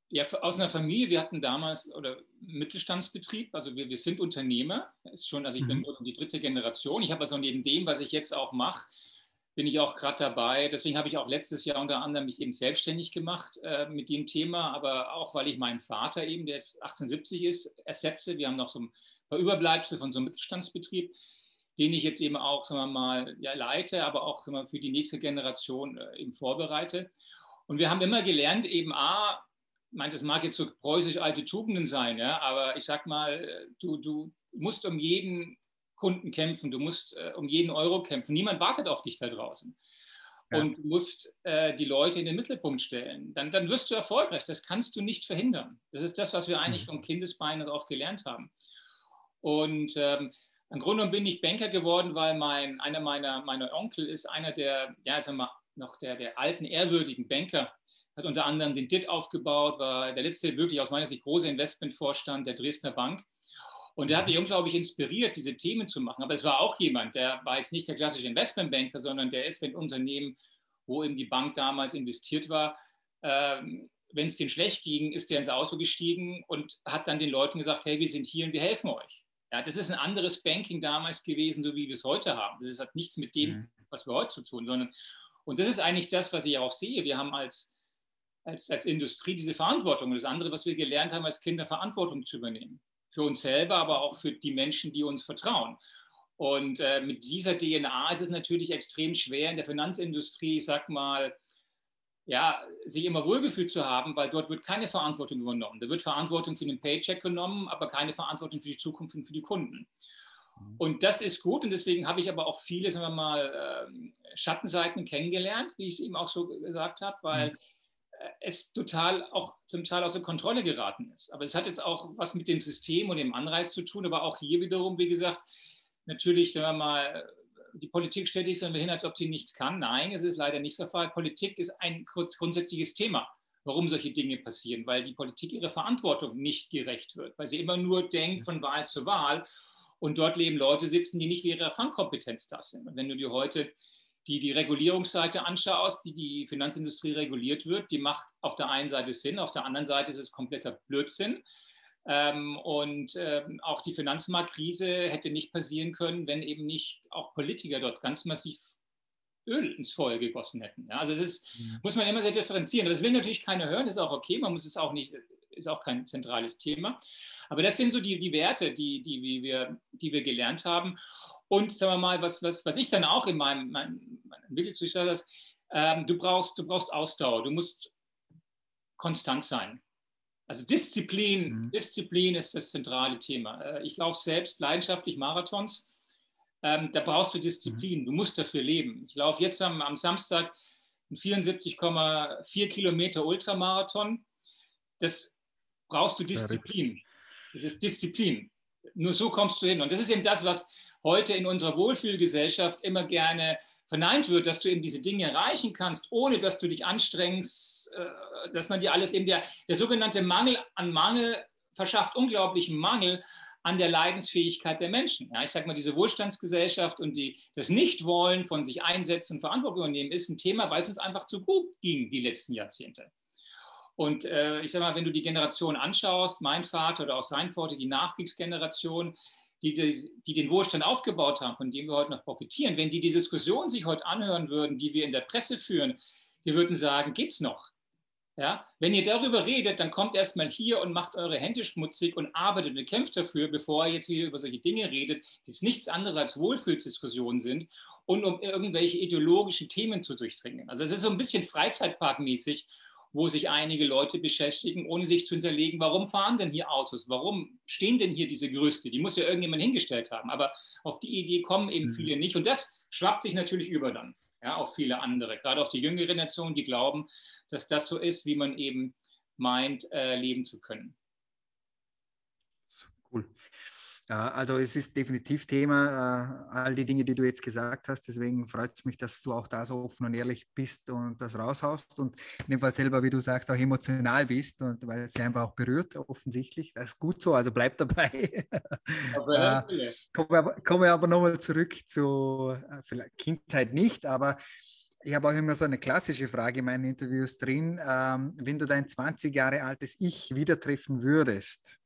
ja, aus einer Familie, wir hatten damals oder Mittelstandsbetrieb, also wir, wir sind Unternehmer, ist schon, also ich bin mhm. die dritte Generation. Ich habe also neben dem, was ich jetzt auch mache, bin ich auch gerade dabei. Deswegen habe ich auch letztes Jahr unter anderem mich eben selbstständig gemacht äh, mit dem Thema, aber auch weil ich meinen Vater eben, der jetzt 1870 ist, ersetze. Wir haben noch so ein paar Überbleibsel von so einem Mittelstandsbetrieb, den ich jetzt eben auch, sagen wir mal, ja, leite, aber auch wir, für die nächste Generation äh, eben vorbereite. Und wir haben immer gelernt, eben A, meine, das mag jetzt so preußisch alte Tugenden sein, ja, aber ich sag mal, du, du musst um jeden Kunden kämpfen, du musst äh, um jeden Euro kämpfen. Niemand wartet auf dich da draußen. Ja. Und du musst äh, die Leute in den Mittelpunkt stellen. Dann, dann wirst du erfolgreich. Das kannst du nicht verhindern. Das ist das, was wir eigentlich mhm. vom Kindesbein auf gelernt haben. Und ähm, im Grunde bin ich Banker geworden, weil mein, einer meiner, meiner Onkel ist einer der, ja, sagen wir noch der, der alten, ehrwürdigen Banker. Hat unter anderem den DIT aufgebaut, war der letzte wirklich aus meiner Sicht große Investmentvorstand der Dresdner Bank. Und der hat mich unglaublich inspiriert, diese Themen zu machen. Aber es war auch jemand, der war jetzt nicht der klassische Investmentbanker, sondern der ist, wenn Unternehmen, wo eben die Bank damals investiert war, ähm, wenn es denen schlecht ging, ist der ins Auto gestiegen und hat dann den Leuten gesagt, hey, wir sind hier und wir helfen euch. Ja, das ist ein anderes Banking damals gewesen, so wie wir es heute haben. Das hat nichts mit dem, mhm. was wir heute zu tun, sondern und das ist eigentlich das, was ich auch sehe. Wir haben als, als, als Industrie diese Verantwortung. Und das andere, was wir gelernt haben, als Kinder Verantwortung zu übernehmen für uns selber, aber auch für die Menschen, die uns vertrauen. Und äh, mit dieser DNA ist es natürlich extrem schwer in der Finanzindustrie, ich sag mal, ja, sich immer wohlgefühlt zu haben, weil dort wird keine Verantwortung übernommen. Da wird Verantwortung für den Paycheck genommen, aber keine Verantwortung für die Zukunft und für die Kunden. Mhm. Und das ist gut und deswegen habe ich aber auch viele, sagen wir mal, ähm, Schattenseiten kennengelernt, wie ich es eben auch so gesagt habe, weil mhm es total auch zum Teil außer Kontrolle geraten ist. Aber es hat jetzt auch was mit dem System und dem Anreiz zu tun, aber auch hier wiederum, wie gesagt, natürlich, sagen wir mal, die Politik stellt sich so hin, als ob sie nichts kann. Nein, es ist leider nicht der Fall. Politik ist ein grundsätzliches Thema, warum solche Dinge passieren, weil die Politik ihrer Verantwortung nicht gerecht wird, weil sie immer nur denkt von Wahl zu Wahl und dort leben Leute sitzen, die nicht wie ihre Fangkompetenz da sind. Und wenn du dir heute die die Regulierungsseite anschaust, wie die Finanzindustrie reguliert wird, die macht auf der einen Seite Sinn, auf der anderen Seite ist es kompletter Blödsinn. Ähm, und ähm, auch die Finanzmarktkrise hätte nicht passieren können, wenn eben nicht auch Politiker dort ganz massiv Öl ins Feuer gegossen hätten. Ja, also das ist, mhm. muss man immer sehr differenzieren. Das will natürlich keiner hören, das ist auch okay, man muss es auch nicht, ist auch kein zentrales Thema. Aber das sind so die, die Werte, die, die, die, wir, die wir gelernt haben. Und sagen wir mal, was, was, was ich dann auch in meinem, meinem, meinem Entwicklungszustand ist, ähm, du, brauchst, du brauchst Ausdauer, du musst konstant sein. Also Disziplin, mhm. Disziplin ist das zentrale Thema. Äh, ich laufe selbst leidenschaftlich Marathons. Ähm, da brauchst du Disziplin, mhm. du musst dafür leben. Ich laufe jetzt am, am Samstag einen 74,4 Kilometer Ultramarathon. Das brauchst du Disziplin. Das ist Disziplin. Nur so kommst du hin. Und das ist eben das, was, heute in unserer Wohlfühlgesellschaft immer gerne verneint wird, dass du eben diese Dinge erreichen kannst, ohne dass du dich anstrengst, äh, dass man dir alles eben der, der sogenannte Mangel an Mangel verschafft unglaublichen Mangel an der Leidensfähigkeit der Menschen. Ja, ich sage mal, diese Wohlstandsgesellschaft und die, das Nichtwollen von sich einsetzen und Verantwortung übernehmen ist ein Thema, weil es uns einfach zu gut ging die letzten Jahrzehnte. Und äh, ich sage mal, wenn du die Generation anschaust, mein Vater oder auch sein Vater, die Nachkriegsgeneration, die, die, den Wohlstand aufgebaut haben, von dem wir heute noch profitieren, wenn die die Diskussion sich heute anhören würden, die wir in der Presse führen, die würden sagen, geht's noch? Ja? Wenn ihr darüber redet, dann kommt erstmal hier und macht eure Hände schmutzig und arbeitet und kämpft dafür, bevor ihr jetzt hier über solche Dinge redet, die es nichts anderes als Wohlfühlsdiskussionen sind und um irgendwelche ideologischen Themen zu durchdringen. Also es ist so ein bisschen Freizeitparkmäßig wo sich einige Leute beschäftigen, ohne sich zu hinterlegen, warum fahren denn hier Autos? Warum stehen denn hier diese Gerüste? Die muss ja irgendjemand hingestellt haben. Aber auf die Idee kommen eben mhm. viele nicht. Und das schwappt sich natürlich über dann ja, auf viele andere, gerade auf die jüngere Generation, die glauben, dass das so ist, wie man eben meint, äh, leben zu können. Cool. Ja, also es ist definitiv Thema, äh, all die Dinge, die du jetzt gesagt hast. Deswegen freut es mich, dass du auch da so offen und ehrlich bist und das raushaust und in dem Fall selber, wie du sagst, auch emotional bist und weil es sie einfach auch berührt, offensichtlich. Das ist gut so, also bleib dabei. (laughs) äh, kommen, wir, kommen wir aber nochmal zurück zu äh, vielleicht Kindheit nicht, aber ich habe auch immer so eine klassische Frage in meinen Interviews drin. Ähm, wenn du dein 20 Jahre altes Ich wieder treffen würdest,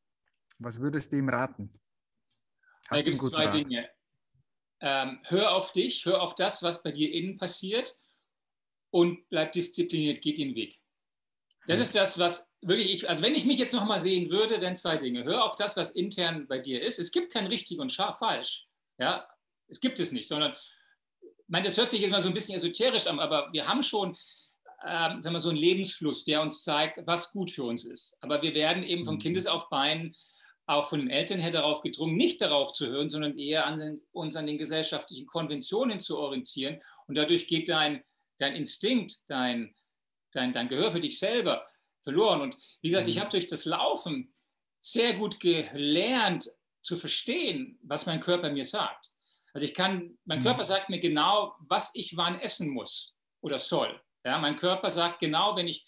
was würdest du ihm raten? Da gibt es zwei Rat. Dinge. Ähm, hör auf dich, hör auf das, was bei dir innen passiert und bleib diszipliniert, geht den Weg. Das ist das, was wirklich ich, also wenn ich mich jetzt nochmal sehen würde, wären zwei Dinge. Hör auf das, was intern bei dir ist. Es gibt kein richtig und falsch. Ja, es gibt es nicht, sondern, ich meine, das hört sich immer so ein bisschen esoterisch an, aber wir haben schon, ähm, sagen wir, so einen Lebensfluss, der uns zeigt, was gut für uns ist. Aber wir werden eben von mhm. Kindesaufbeinen auch von den Eltern her darauf gedrungen, nicht darauf zu hören, sondern eher an den, uns an den gesellschaftlichen Konventionen zu orientieren. Und dadurch geht dein, dein Instinkt, dein, dein, dein Gehör für dich selber verloren. Und wie gesagt, mhm. ich habe durch das Laufen sehr gut gelernt zu verstehen, was mein Körper mir sagt. Also ich kann, mein mhm. Körper sagt mir genau, was ich wann essen muss oder soll. Ja, mein Körper sagt genau, wenn ich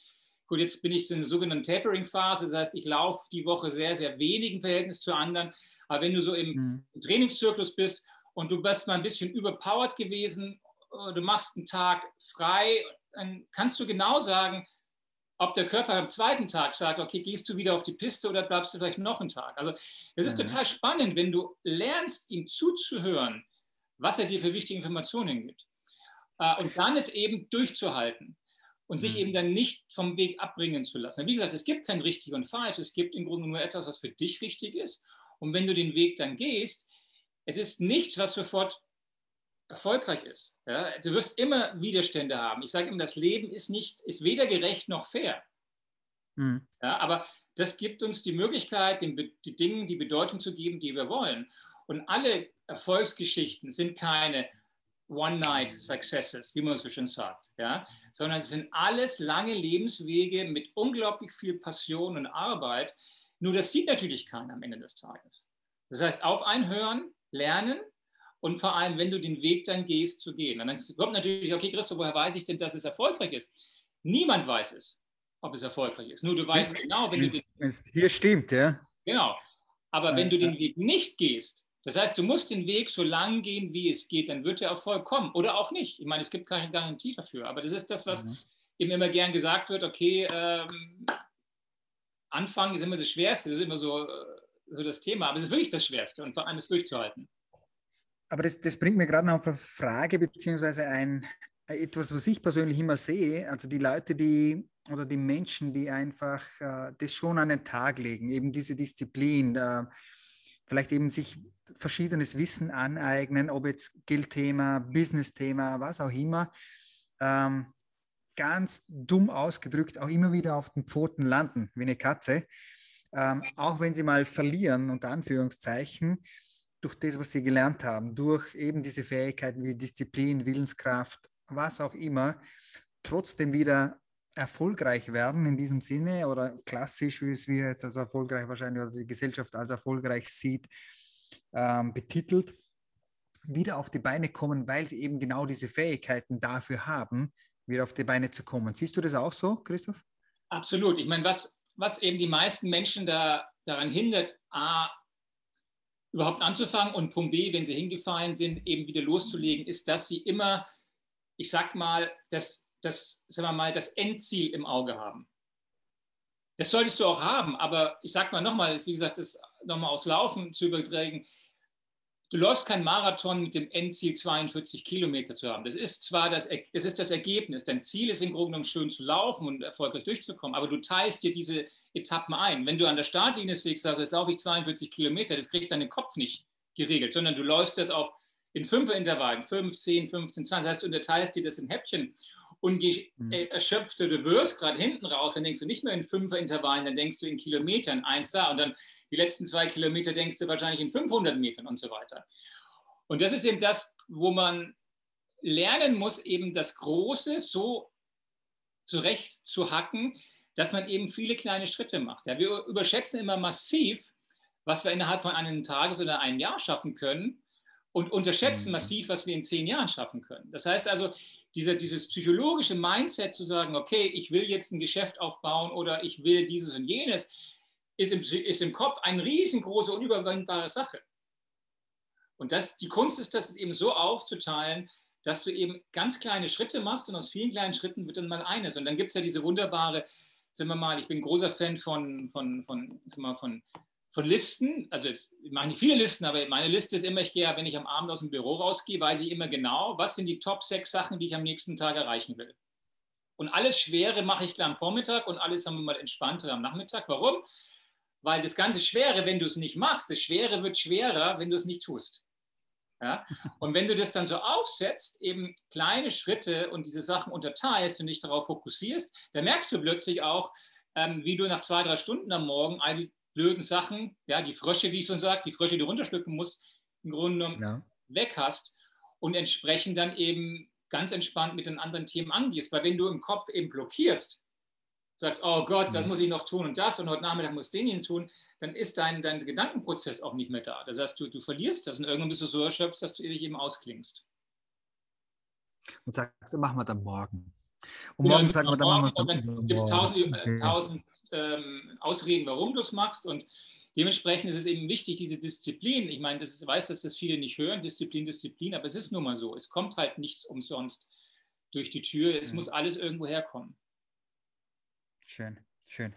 Gut, jetzt bin ich in der sogenannten Tapering-Phase, das heißt, ich laufe die Woche sehr, sehr wenig im Verhältnis zu anderen. Aber wenn du so im, mhm. im Trainingszyklus bist und du bist mal ein bisschen überpowered gewesen, äh, du machst einen Tag frei, dann kannst du genau sagen, ob der Körper am zweiten Tag sagt, okay, gehst du wieder auf die Piste oder bleibst du vielleicht noch einen Tag. Also es ist mhm. total spannend, wenn du lernst, ihm zuzuhören, was er dir für wichtige Informationen gibt. Äh, und dann es eben durchzuhalten und sich mhm. eben dann nicht vom Weg abbringen zu lassen. Wie gesagt, es gibt kein richtig und falsch, es gibt im Grunde nur etwas, was für dich richtig ist. Und wenn du den Weg dann gehst, es ist nichts, was sofort erfolgreich ist. Ja? Du wirst immer Widerstände haben. Ich sage immer, das Leben ist nicht, ist weder gerecht noch fair. Mhm. Ja, aber das gibt uns die Möglichkeit, den, die Dingen die Bedeutung zu geben, die wir wollen. Und alle Erfolgsgeschichten sind keine One-Night-Successes, wie man so schön sagt, ja? sondern es sind alles lange Lebenswege mit unglaublich viel Passion und Arbeit. Nur das sieht natürlich keiner am Ende des Tages. Das heißt, auf ein Hören, lernen und vor allem, wenn du den Weg dann gehst, zu gehen. Und dann kommt natürlich, okay, Christoph, woher weiß ich denn, dass es erfolgreich ist? Niemand weiß es, ob es erfolgreich ist. Nur du weißt genau, wenn du den, hier stimmt, ja. Genau. Aber wenn du den Weg nicht gehst, das heißt, du musst den Weg so lang gehen, wie es geht, dann wird der Erfolg kommen oder auch nicht. Ich meine, es gibt keine Garantie dafür, aber das ist das, was mhm. eben immer gern gesagt wird, okay, ähm, Anfangen ist immer das Schwerste, das ist immer so, äh, so das Thema, aber es ist wirklich das Schwerste und vor allem es durchzuhalten. Aber das, das bringt mir gerade noch auf eine Frage, beziehungsweise ein, etwas, was ich persönlich immer sehe, also die Leute, die oder die Menschen, die einfach äh, das schon an den Tag legen, eben diese Disziplin, äh, vielleicht eben sich verschiedenes Wissen aneignen, ob jetzt Geldthema, Business-Thema, was auch immer. Ähm, ganz dumm ausgedrückt, auch immer wieder auf den Pfoten landen, wie eine Katze. Ähm, auch wenn sie mal verlieren, unter Anführungszeichen, durch das, was sie gelernt haben, durch eben diese Fähigkeiten wie Disziplin, Willenskraft, was auch immer, trotzdem wieder erfolgreich werden in diesem Sinne oder klassisch, wie es wir jetzt als erfolgreich wahrscheinlich oder die Gesellschaft als erfolgreich sieht, ähm, betitelt, wieder auf die Beine kommen, weil sie eben genau diese Fähigkeiten dafür haben, wieder auf die Beine zu kommen. Siehst du das auch so, Christoph? Absolut. Ich meine, was, was eben die meisten Menschen da, daran hindert, A, überhaupt anzufangen und Punkt B, wenn sie hingefallen sind, eben wieder loszulegen, ist, dass sie immer, ich sag mal, das, das, sagen wir mal, das Endziel im Auge haben. Das solltest du auch haben, aber ich sag mal nochmal, wie gesagt, das nochmal aufs Laufen zu übertragen, du läufst keinen Marathon mit dem Endziel 42 Kilometer zu haben. Das ist zwar das, das, ist das Ergebnis. Dein Ziel ist im Grunde genommen schön zu laufen und erfolgreich durchzukommen, aber du teilst dir diese Etappen ein. Wenn du an der Startlinie stehst, sagst, jetzt laufe ich 42 Kilometer, das kriegt deinen Kopf nicht geregelt, sondern du läufst das auf in Fünferintervallen, 5, 10, 15, 20. Das heißt, du unterteilst dir das in Häppchen. Und je mhm. erschöpfter du wirst, gerade hinten raus, dann denkst du nicht mehr in Fünferintervallen, dann denkst du in Kilometern, eins da. Und dann die letzten zwei Kilometer denkst du wahrscheinlich in 500 Metern und so weiter. Und das ist eben das, wo man lernen muss, eben das Große so zurecht zu hacken, dass man eben viele kleine Schritte macht. Ja, wir überschätzen immer massiv, was wir innerhalb von einem Tages oder einem Jahr schaffen können und unterschätzen mhm. massiv, was wir in zehn Jahren schaffen können. Das heißt also, dieser, dieses psychologische Mindset zu sagen, okay, ich will jetzt ein Geschäft aufbauen oder ich will dieses und jenes, ist im, ist im Kopf eine riesengroße, unüberwindbare Sache. Und das, die Kunst ist, das eben so aufzuteilen, dass du eben ganz kleine Schritte machst und aus vielen kleinen Schritten wird dann mal eines. Und dann gibt es ja diese wunderbare, sagen wir mal, ich bin großer Fan von, von, von, sagen wir mal, von von Listen, also jetzt ich mache nicht viele Listen, aber meine Liste ist immer, ich gehe, wenn ich am Abend aus dem Büro rausgehe, weiß ich immer genau, was sind die Top sechs Sachen, die ich am nächsten Tag erreichen will. Und alles Schwere mache ich klar am Vormittag und alles, sagen wir mal, Entspanntere am Nachmittag. Warum? Weil das ganze Schwere, wenn du es nicht machst, das Schwere wird schwerer, wenn du es nicht tust. Ja? Und wenn du das dann so aufsetzt, eben kleine Schritte und diese Sachen unterteilst und dich darauf fokussierst, dann merkst du plötzlich auch, ähm, wie du nach zwei, drei Stunden am Morgen all die blöden Sachen, ja, die Frösche, wie ich so sage, die Frösche, die du runterschlucken musst, im Grunde genommen ja. weg hast und entsprechend dann eben ganz entspannt mit den anderen Themen angehst. Weil wenn du im Kopf eben blockierst, sagst, oh Gott, das mhm. muss ich noch tun und das und heute Nachmittag muss ich den hin tun, dann ist dein, dein Gedankenprozess auch nicht mehr da. Das heißt, du, du verlierst das und irgendwann bist du so erschöpft, dass du dich eben ausklingst. Und sagst, machen wir dann morgen. Und morgen sagen wir, dann machen wir es dann. Gibt es tausend, okay. tausend ähm, Ausreden, warum du es machst und dementsprechend ist es eben wichtig, diese Disziplin, ich meine, das ist, ich weiß, dass das viele nicht hören, Disziplin, Disziplin, aber es ist nun mal so, es kommt halt nichts umsonst durch die Tür, es mhm. muss alles irgendwo herkommen. Schön, schön.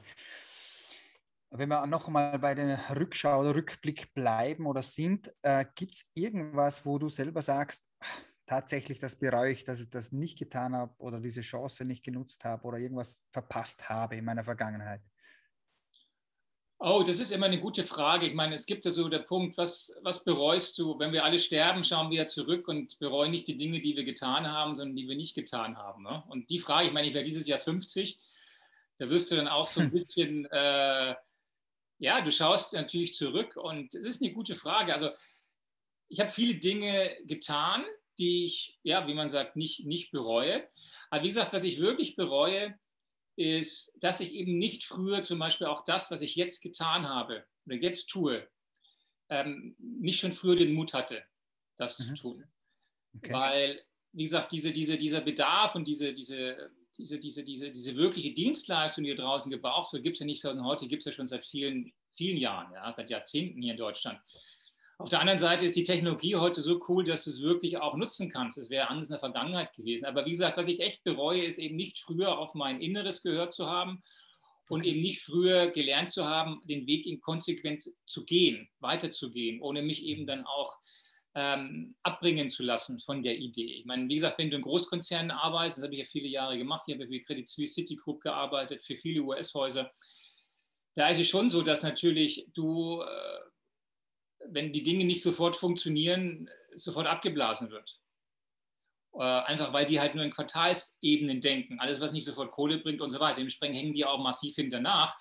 Wenn wir noch mal bei der Rückschau oder Rückblick bleiben oder sind, äh, gibt es irgendwas, wo du selber sagst, tatsächlich, das bereue ich, dass ich das nicht getan habe oder diese Chance nicht genutzt habe oder irgendwas verpasst habe in meiner Vergangenheit? Oh, das ist immer eine gute Frage. Ich meine, es gibt ja so der Punkt, was, was bereust du? Wenn wir alle sterben, schauen wir ja zurück und bereuen nicht die Dinge, die wir getan haben, sondern die wir nicht getan haben. Ne? Und die Frage, ich meine, ich werde dieses Jahr 50, da wirst du dann auch so ein bisschen, (laughs) äh, ja, du schaust natürlich zurück und es ist eine gute Frage. Also ich habe viele Dinge getan, die ich, ja, wie man sagt, nicht, nicht bereue. Aber wie gesagt, was ich wirklich bereue, ist, dass ich eben nicht früher zum Beispiel auch das, was ich jetzt getan habe oder jetzt tue, ähm, nicht schon früher den Mut hatte, das mhm. zu tun. Okay. Weil, wie gesagt, diese, diese, dieser Bedarf und diese, diese, diese, diese, diese, diese wirkliche Dienstleistung, die hier draußen gebraucht wird, gibt es ja nicht seit heute, gibt es ja schon seit vielen, vielen Jahren, ja, seit Jahrzehnten hier in Deutschland. Auf der anderen Seite ist die Technologie heute so cool, dass du es wirklich auch nutzen kannst. Das wäre anders in der Vergangenheit gewesen. Aber wie gesagt, was ich echt bereue, ist eben nicht früher auf mein Inneres gehört zu haben und eben nicht früher gelernt zu haben, den Weg in konsequent zu gehen, weiterzugehen, ohne mich eben mhm. dann auch ähm, abbringen zu lassen von der Idee. Ich meine, wie gesagt, wenn du in Großkonzernen arbeitest, das habe ich ja viele Jahre gemacht, ich habe für Credit Suisse Citigroup gearbeitet, für viele US-Häuser, da ist es schon so, dass natürlich du äh, wenn die Dinge nicht sofort funktionieren, sofort abgeblasen wird. Äh, einfach weil die halt nur in Quartalsebenen denken. Alles, was nicht sofort Kohle bringt und so weiter. Dementsprechend hängen die auch massiv hinternach,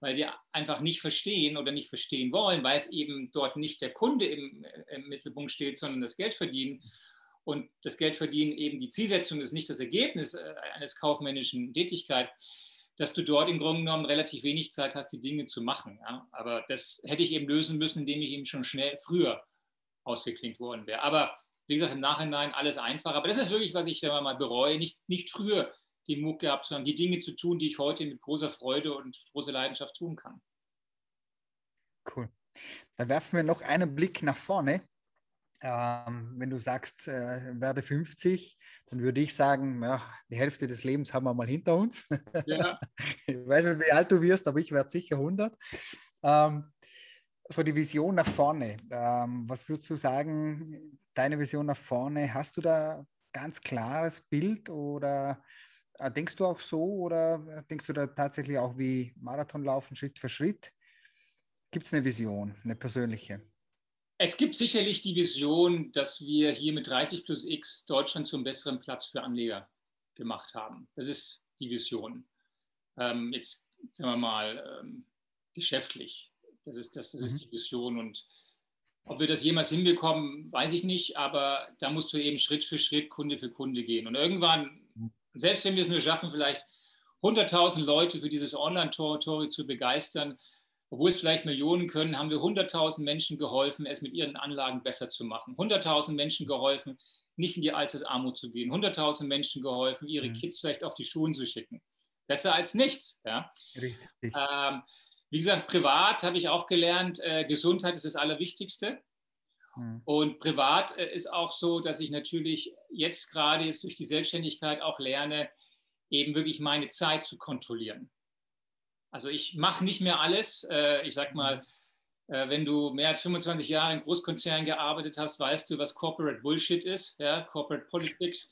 weil die einfach nicht verstehen oder nicht verstehen wollen, weil es eben dort nicht der Kunde im, im Mittelpunkt steht, sondern das Geld verdienen. Und das Geld verdienen eben die Zielsetzung ist nicht das Ergebnis äh, eines kaufmännischen Tätigkeit dass du dort im Grunde genommen relativ wenig Zeit hast, die Dinge zu machen. Ja? Aber das hätte ich eben lösen müssen, indem ich eben schon schnell früher ausgeklinkt worden wäre. Aber wie gesagt, im Nachhinein alles einfach. Aber das ist wirklich, was ich mal bereue, nicht, nicht früher den Mut gehabt zu haben, die Dinge zu tun, die ich heute mit großer Freude und großer Leidenschaft tun kann. Cool. Dann werfen wir noch einen Blick nach vorne. Ähm, wenn du sagst, äh, werde 50, dann würde ich sagen, ja, die Hälfte des Lebens haben wir mal hinter uns. Ja. (laughs) ich weiß nicht, wie alt du wirst, aber ich werde sicher 100. Ähm, so die Vision nach vorne. Ähm, was würdest du sagen, deine Vision nach vorne? Hast du da ganz klares Bild oder äh, denkst du auch so oder denkst du da tatsächlich auch wie Marathon laufen, Schritt für Schritt? Gibt es eine Vision, eine persönliche? Es gibt sicherlich die Vision, dass wir hier mit 30 plus X Deutschland zum besseren Platz für Anleger gemacht haben. Das ist die Vision. Ähm, jetzt sagen wir mal ähm, geschäftlich. Das ist, das, das mhm. ist die Vision. Und ob wir das jemals hinbekommen, weiß ich nicht. Aber da musst du eben Schritt für Schritt, Kunde für Kunde gehen. Und irgendwann, mhm. selbst wenn wir es nur schaffen, vielleicht 100.000 Leute für dieses Online-Tor zu begeistern, obwohl es vielleicht Millionen können, haben wir 100.000 Menschen geholfen, es mit ihren Anlagen besser zu machen. 100.000 Menschen geholfen, nicht in die Altersarmut zu gehen. 100.000 Menschen geholfen, ihre mhm. Kids vielleicht auf die Schulen zu schicken. Besser als nichts. Ja? Richtig. Ähm, wie gesagt, privat habe ich auch gelernt, äh, Gesundheit ist das Allerwichtigste. Mhm. Und privat äh, ist auch so, dass ich natürlich jetzt gerade jetzt durch die Selbstständigkeit auch lerne, eben wirklich meine Zeit zu kontrollieren. Also ich mache nicht mehr alles. Äh, ich sag mal, äh, wenn du mehr als 25 Jahre in Großkonzernen gearbeitet hast, weißt du, was Corporate Bullshit ist, ja? Corporate Politics.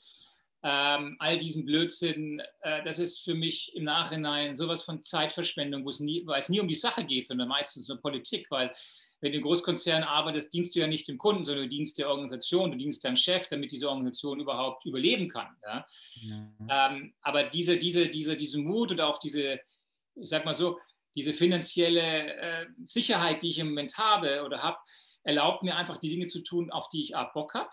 Ähm, all diesen Blödsinn, äh, das ist für mich im Nachhinein sowas von Zeitverschwendung, wo es nie, weil es nie um die Sache geht, sondern meistens um Politik, weil wenn du in Großkonzernen arbeitest, dienst du ja nicht dem Kunden, sondern du dienst der Organisation, du dienst deinem Chef, damit diese Organisation überhaupt überleben kann. Ja? Mhm. Ähm, aber diese, diese, diese, diese Mut und auch diese, ich sag mal so, diese finanzielle äh, Sicherheit, die ich im Moment habe oder habe, erlaubt mir einfach die Dinge zu tun, auf die ich A, Bock habe.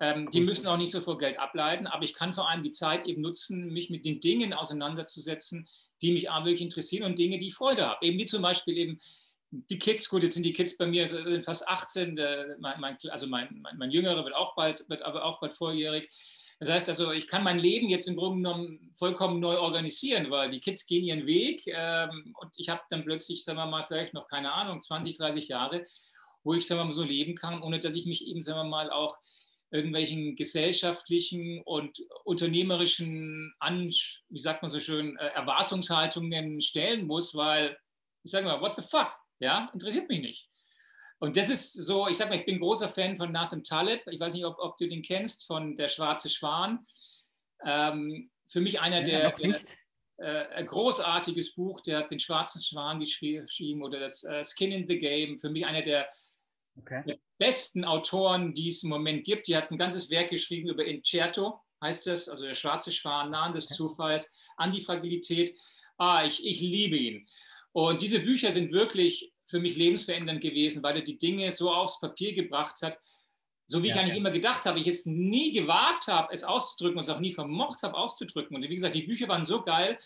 Ähm. Die müssen auch nicht so viel Geld ableiten, aber ich kann vor allem die Zeit eben nutzen, mich mit den Dingen auseinanderzusetzen, die mich A, wirklich interessieren und Dinge, die ich Freude habe. Eben wie zum Beispiel eben die Kids, gut, jetzt sind die Kids bei mir fast 18, mein, mein, also mein, mein, mein Jüngerer wird auch bald, wird aber auch bald volljährig. Das heißt also, ich kann mein Leben jetzt im Grunde genommen vollkommen neu organisieren, weil die Kids gehen ihren Weg ähm, und ich habe dann plötzlich, sagen wir mal, vielleicht noch, keine Ahnung, 20, 30 Jahre, wo ich, sagen wir mal, so leben kann, ohne dass ich mich eben, sagen wir mal, auch irgendwelchen gesellschaftlichen und unternehmerischen, An wie sagt man so schön, äh, Erwartungshaltungen stellen muss, weil ich sage mal, what the fuck? Ja, interessiert mich nicht. Und das ist so, ich sag mal, ich bin großer Fan von Nassim Taleb. Ich weiß nicht, ob, ob du den kennst, von Der Schwarze Schwan. Ähm, für mich einer ja, der, der äh, großartiges Buch, der hat den Schwarzen Schwan geschrieben oder das äh, Skin in the Game. Für mich einer der, okay. der, besten Autoren, die es im Moment gibt. Die hat ein ganzes Werk geschrieben über Incerto, heißt das, also der Schwarze Schwan, Nahen des okay. Zufalls, Antifragilität. Ah, ich, ich liebe ihn. Und diese Bücher sind wirklich für mich lebensverändernd gewesen, weil er die Dinge so aufs Papier gebracht hat, so wie ja, ich eigentlich ja. immer gedacht habe, ich es nie gewagt habe, es auszudrücken und es auch nie vermocht habe, auszudrücken. Und wie gesagt, die Bücher waren so geil,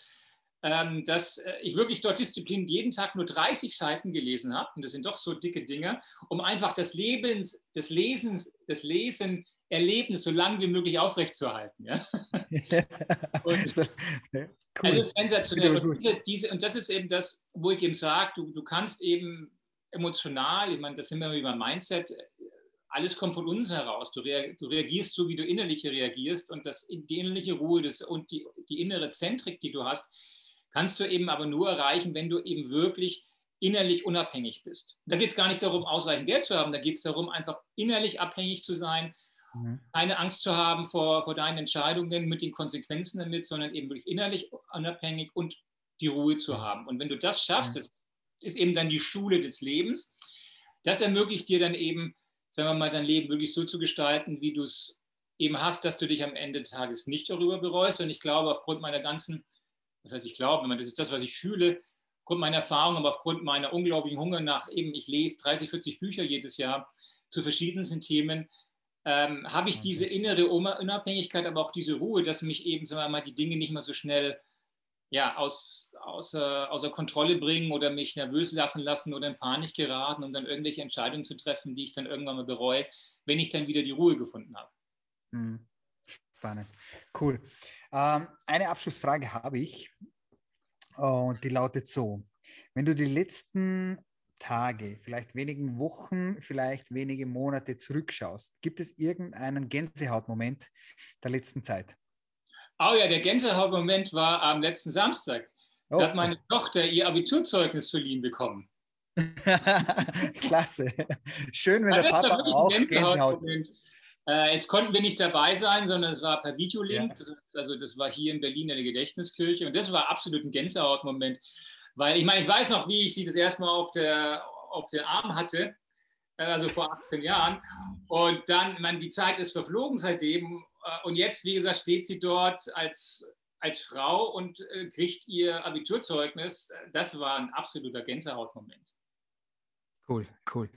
ähm, dass äh, ich wirklich dort Disziplin jeden Tag nur 30 Seiten gelesen habe. Und das sind doch so dicke Dinge, um einfach das Lebens, des Lesens, das Lesen Erlebnis so lange wie möglich aufrechtzuerhalten. Ja? (laughs) und, cool. Also sensationell. Und, diese, und das ist eben das, wo ich eben sage, du, du kannst eben emotional, ich meine, das sind wir beim Mindset, alles kommt von uns heraus. Du, rea du, reagierst so, wie du innerlich reagierst und das, die innerliche Ruhe das, und die, die innere Zentrik, die du hast, kannst du eben aber nur erreichen, wenn du eben wirklich innerlich unabhängig bist. Da geht es gar nicht darum, ausreichend Geld zu haben, da geht es darum, einfach innerlich abhängig zu sein, mhm. keine Angst zu haben vor, vor deinen Entscheidungen mit den Konsequenzen damit, sondern eben wirklich innerlich unabhängig und die Ruhe zu mhm. haben. Und wenn du das schaffst, mhm. das ist eben dann die Schule des Lebens, das ermöglicht dir dann eben, sagen wir mal, dein Leben wirklich so zu gestalten, wie du es eben hast, dass du dich am Ende des Tages nicht darüber bereust. Und ich glaube, aufgrund meiner ganzen, das heißt, ich glaube, das ist das, was ich fühle, aufgrund meiner Erfahrung, aber aufgrund meiner unglaublichen Hunger nach eben, ich lese 30, 40 Bücher jedes Jahr zu verschiedensten Themen, ähm, habe ich diese innere Unabhängigkeit, aber auch diese Ruhe, dass mich eben, sagen wir mal, die Dinge nicht mehr so schnell ja, aus, außer, außer Kontrolle bringen oder mich nervös lassen lassen oder in Panik geraten, um dann irgendwelche Entscheidungen zu treffen, die ich dann irgendwann mal bereue, wenn ich dann wieder die Ruhe gefunden habe. Hm. Spannend. Cool. Ähm, eine Abschlussfrage habe ich und die lautet so. Wenn du die letzten Tage, vielleicht wenigen Wochen, vielleicht wenige Monate zurückschaust, gibt es irgendeinen Gänsehautmoment der letzten Zeit? Oh ja, der Gänsehautmoment war am letzten Samstag. Da oh. hat meine Tochter ihr Abiturzeugnis verliehen bekommen. (laughs) Klasse. Schön, wenn ja, der Papa auch Gänsehaut. Äh, jetzt konnten wir nicht dabei sein, sondern es war per Videolink. Ja. Das, also das war hier in Berlin in der Gedächtniskirche und das war absolut ein Gänsehautmoment. Weil ich meine, ich weiß noch, wie ich sie das erste Mal auf, der, auf den Arm hatte, äh, also vor 18 Jahren. Und dann, man, die Zeit ist verflogen seitdem. Äh, und jetzt, wie gesagt, steht sie dort als, als Frau und äh, kriegt ihr Abiturzeugnis. Das war ein absoluter Gänsehautmoment. Cool, cool.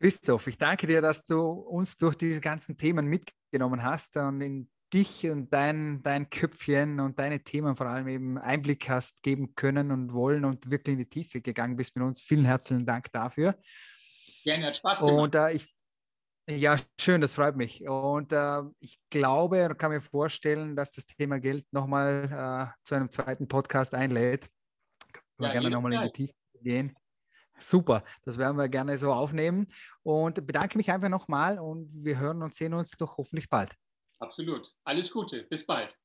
Christoph, ich danke dir, dass du uns durch diese ganzen Themen mitgenommen hast und in dich und dein, dein Köpfchen und deine Themen vor allem eben Einblick hast geben können und wollen und wirklich in die Tiefe gegangen bist mit uns. Vielen herzlichen Dank dafür. Gerne, hat Spaß gemacht. Und äh, ich, ja, schön, das freut mich. Und äh, ich glaube und kann mir vorstellen, dass das Thema Geld nochmal äh, zu einem zweiten Podcast einlädt. Können wir ja, gerne nochmal in die Tiefe gehen. Super, das werden wir gerne so aufnehmen. Und bedanke mich einfach nochmal und wir hören und sehen uns doch hoffentlich bald. Absolut. Alles Gute. Bis bald.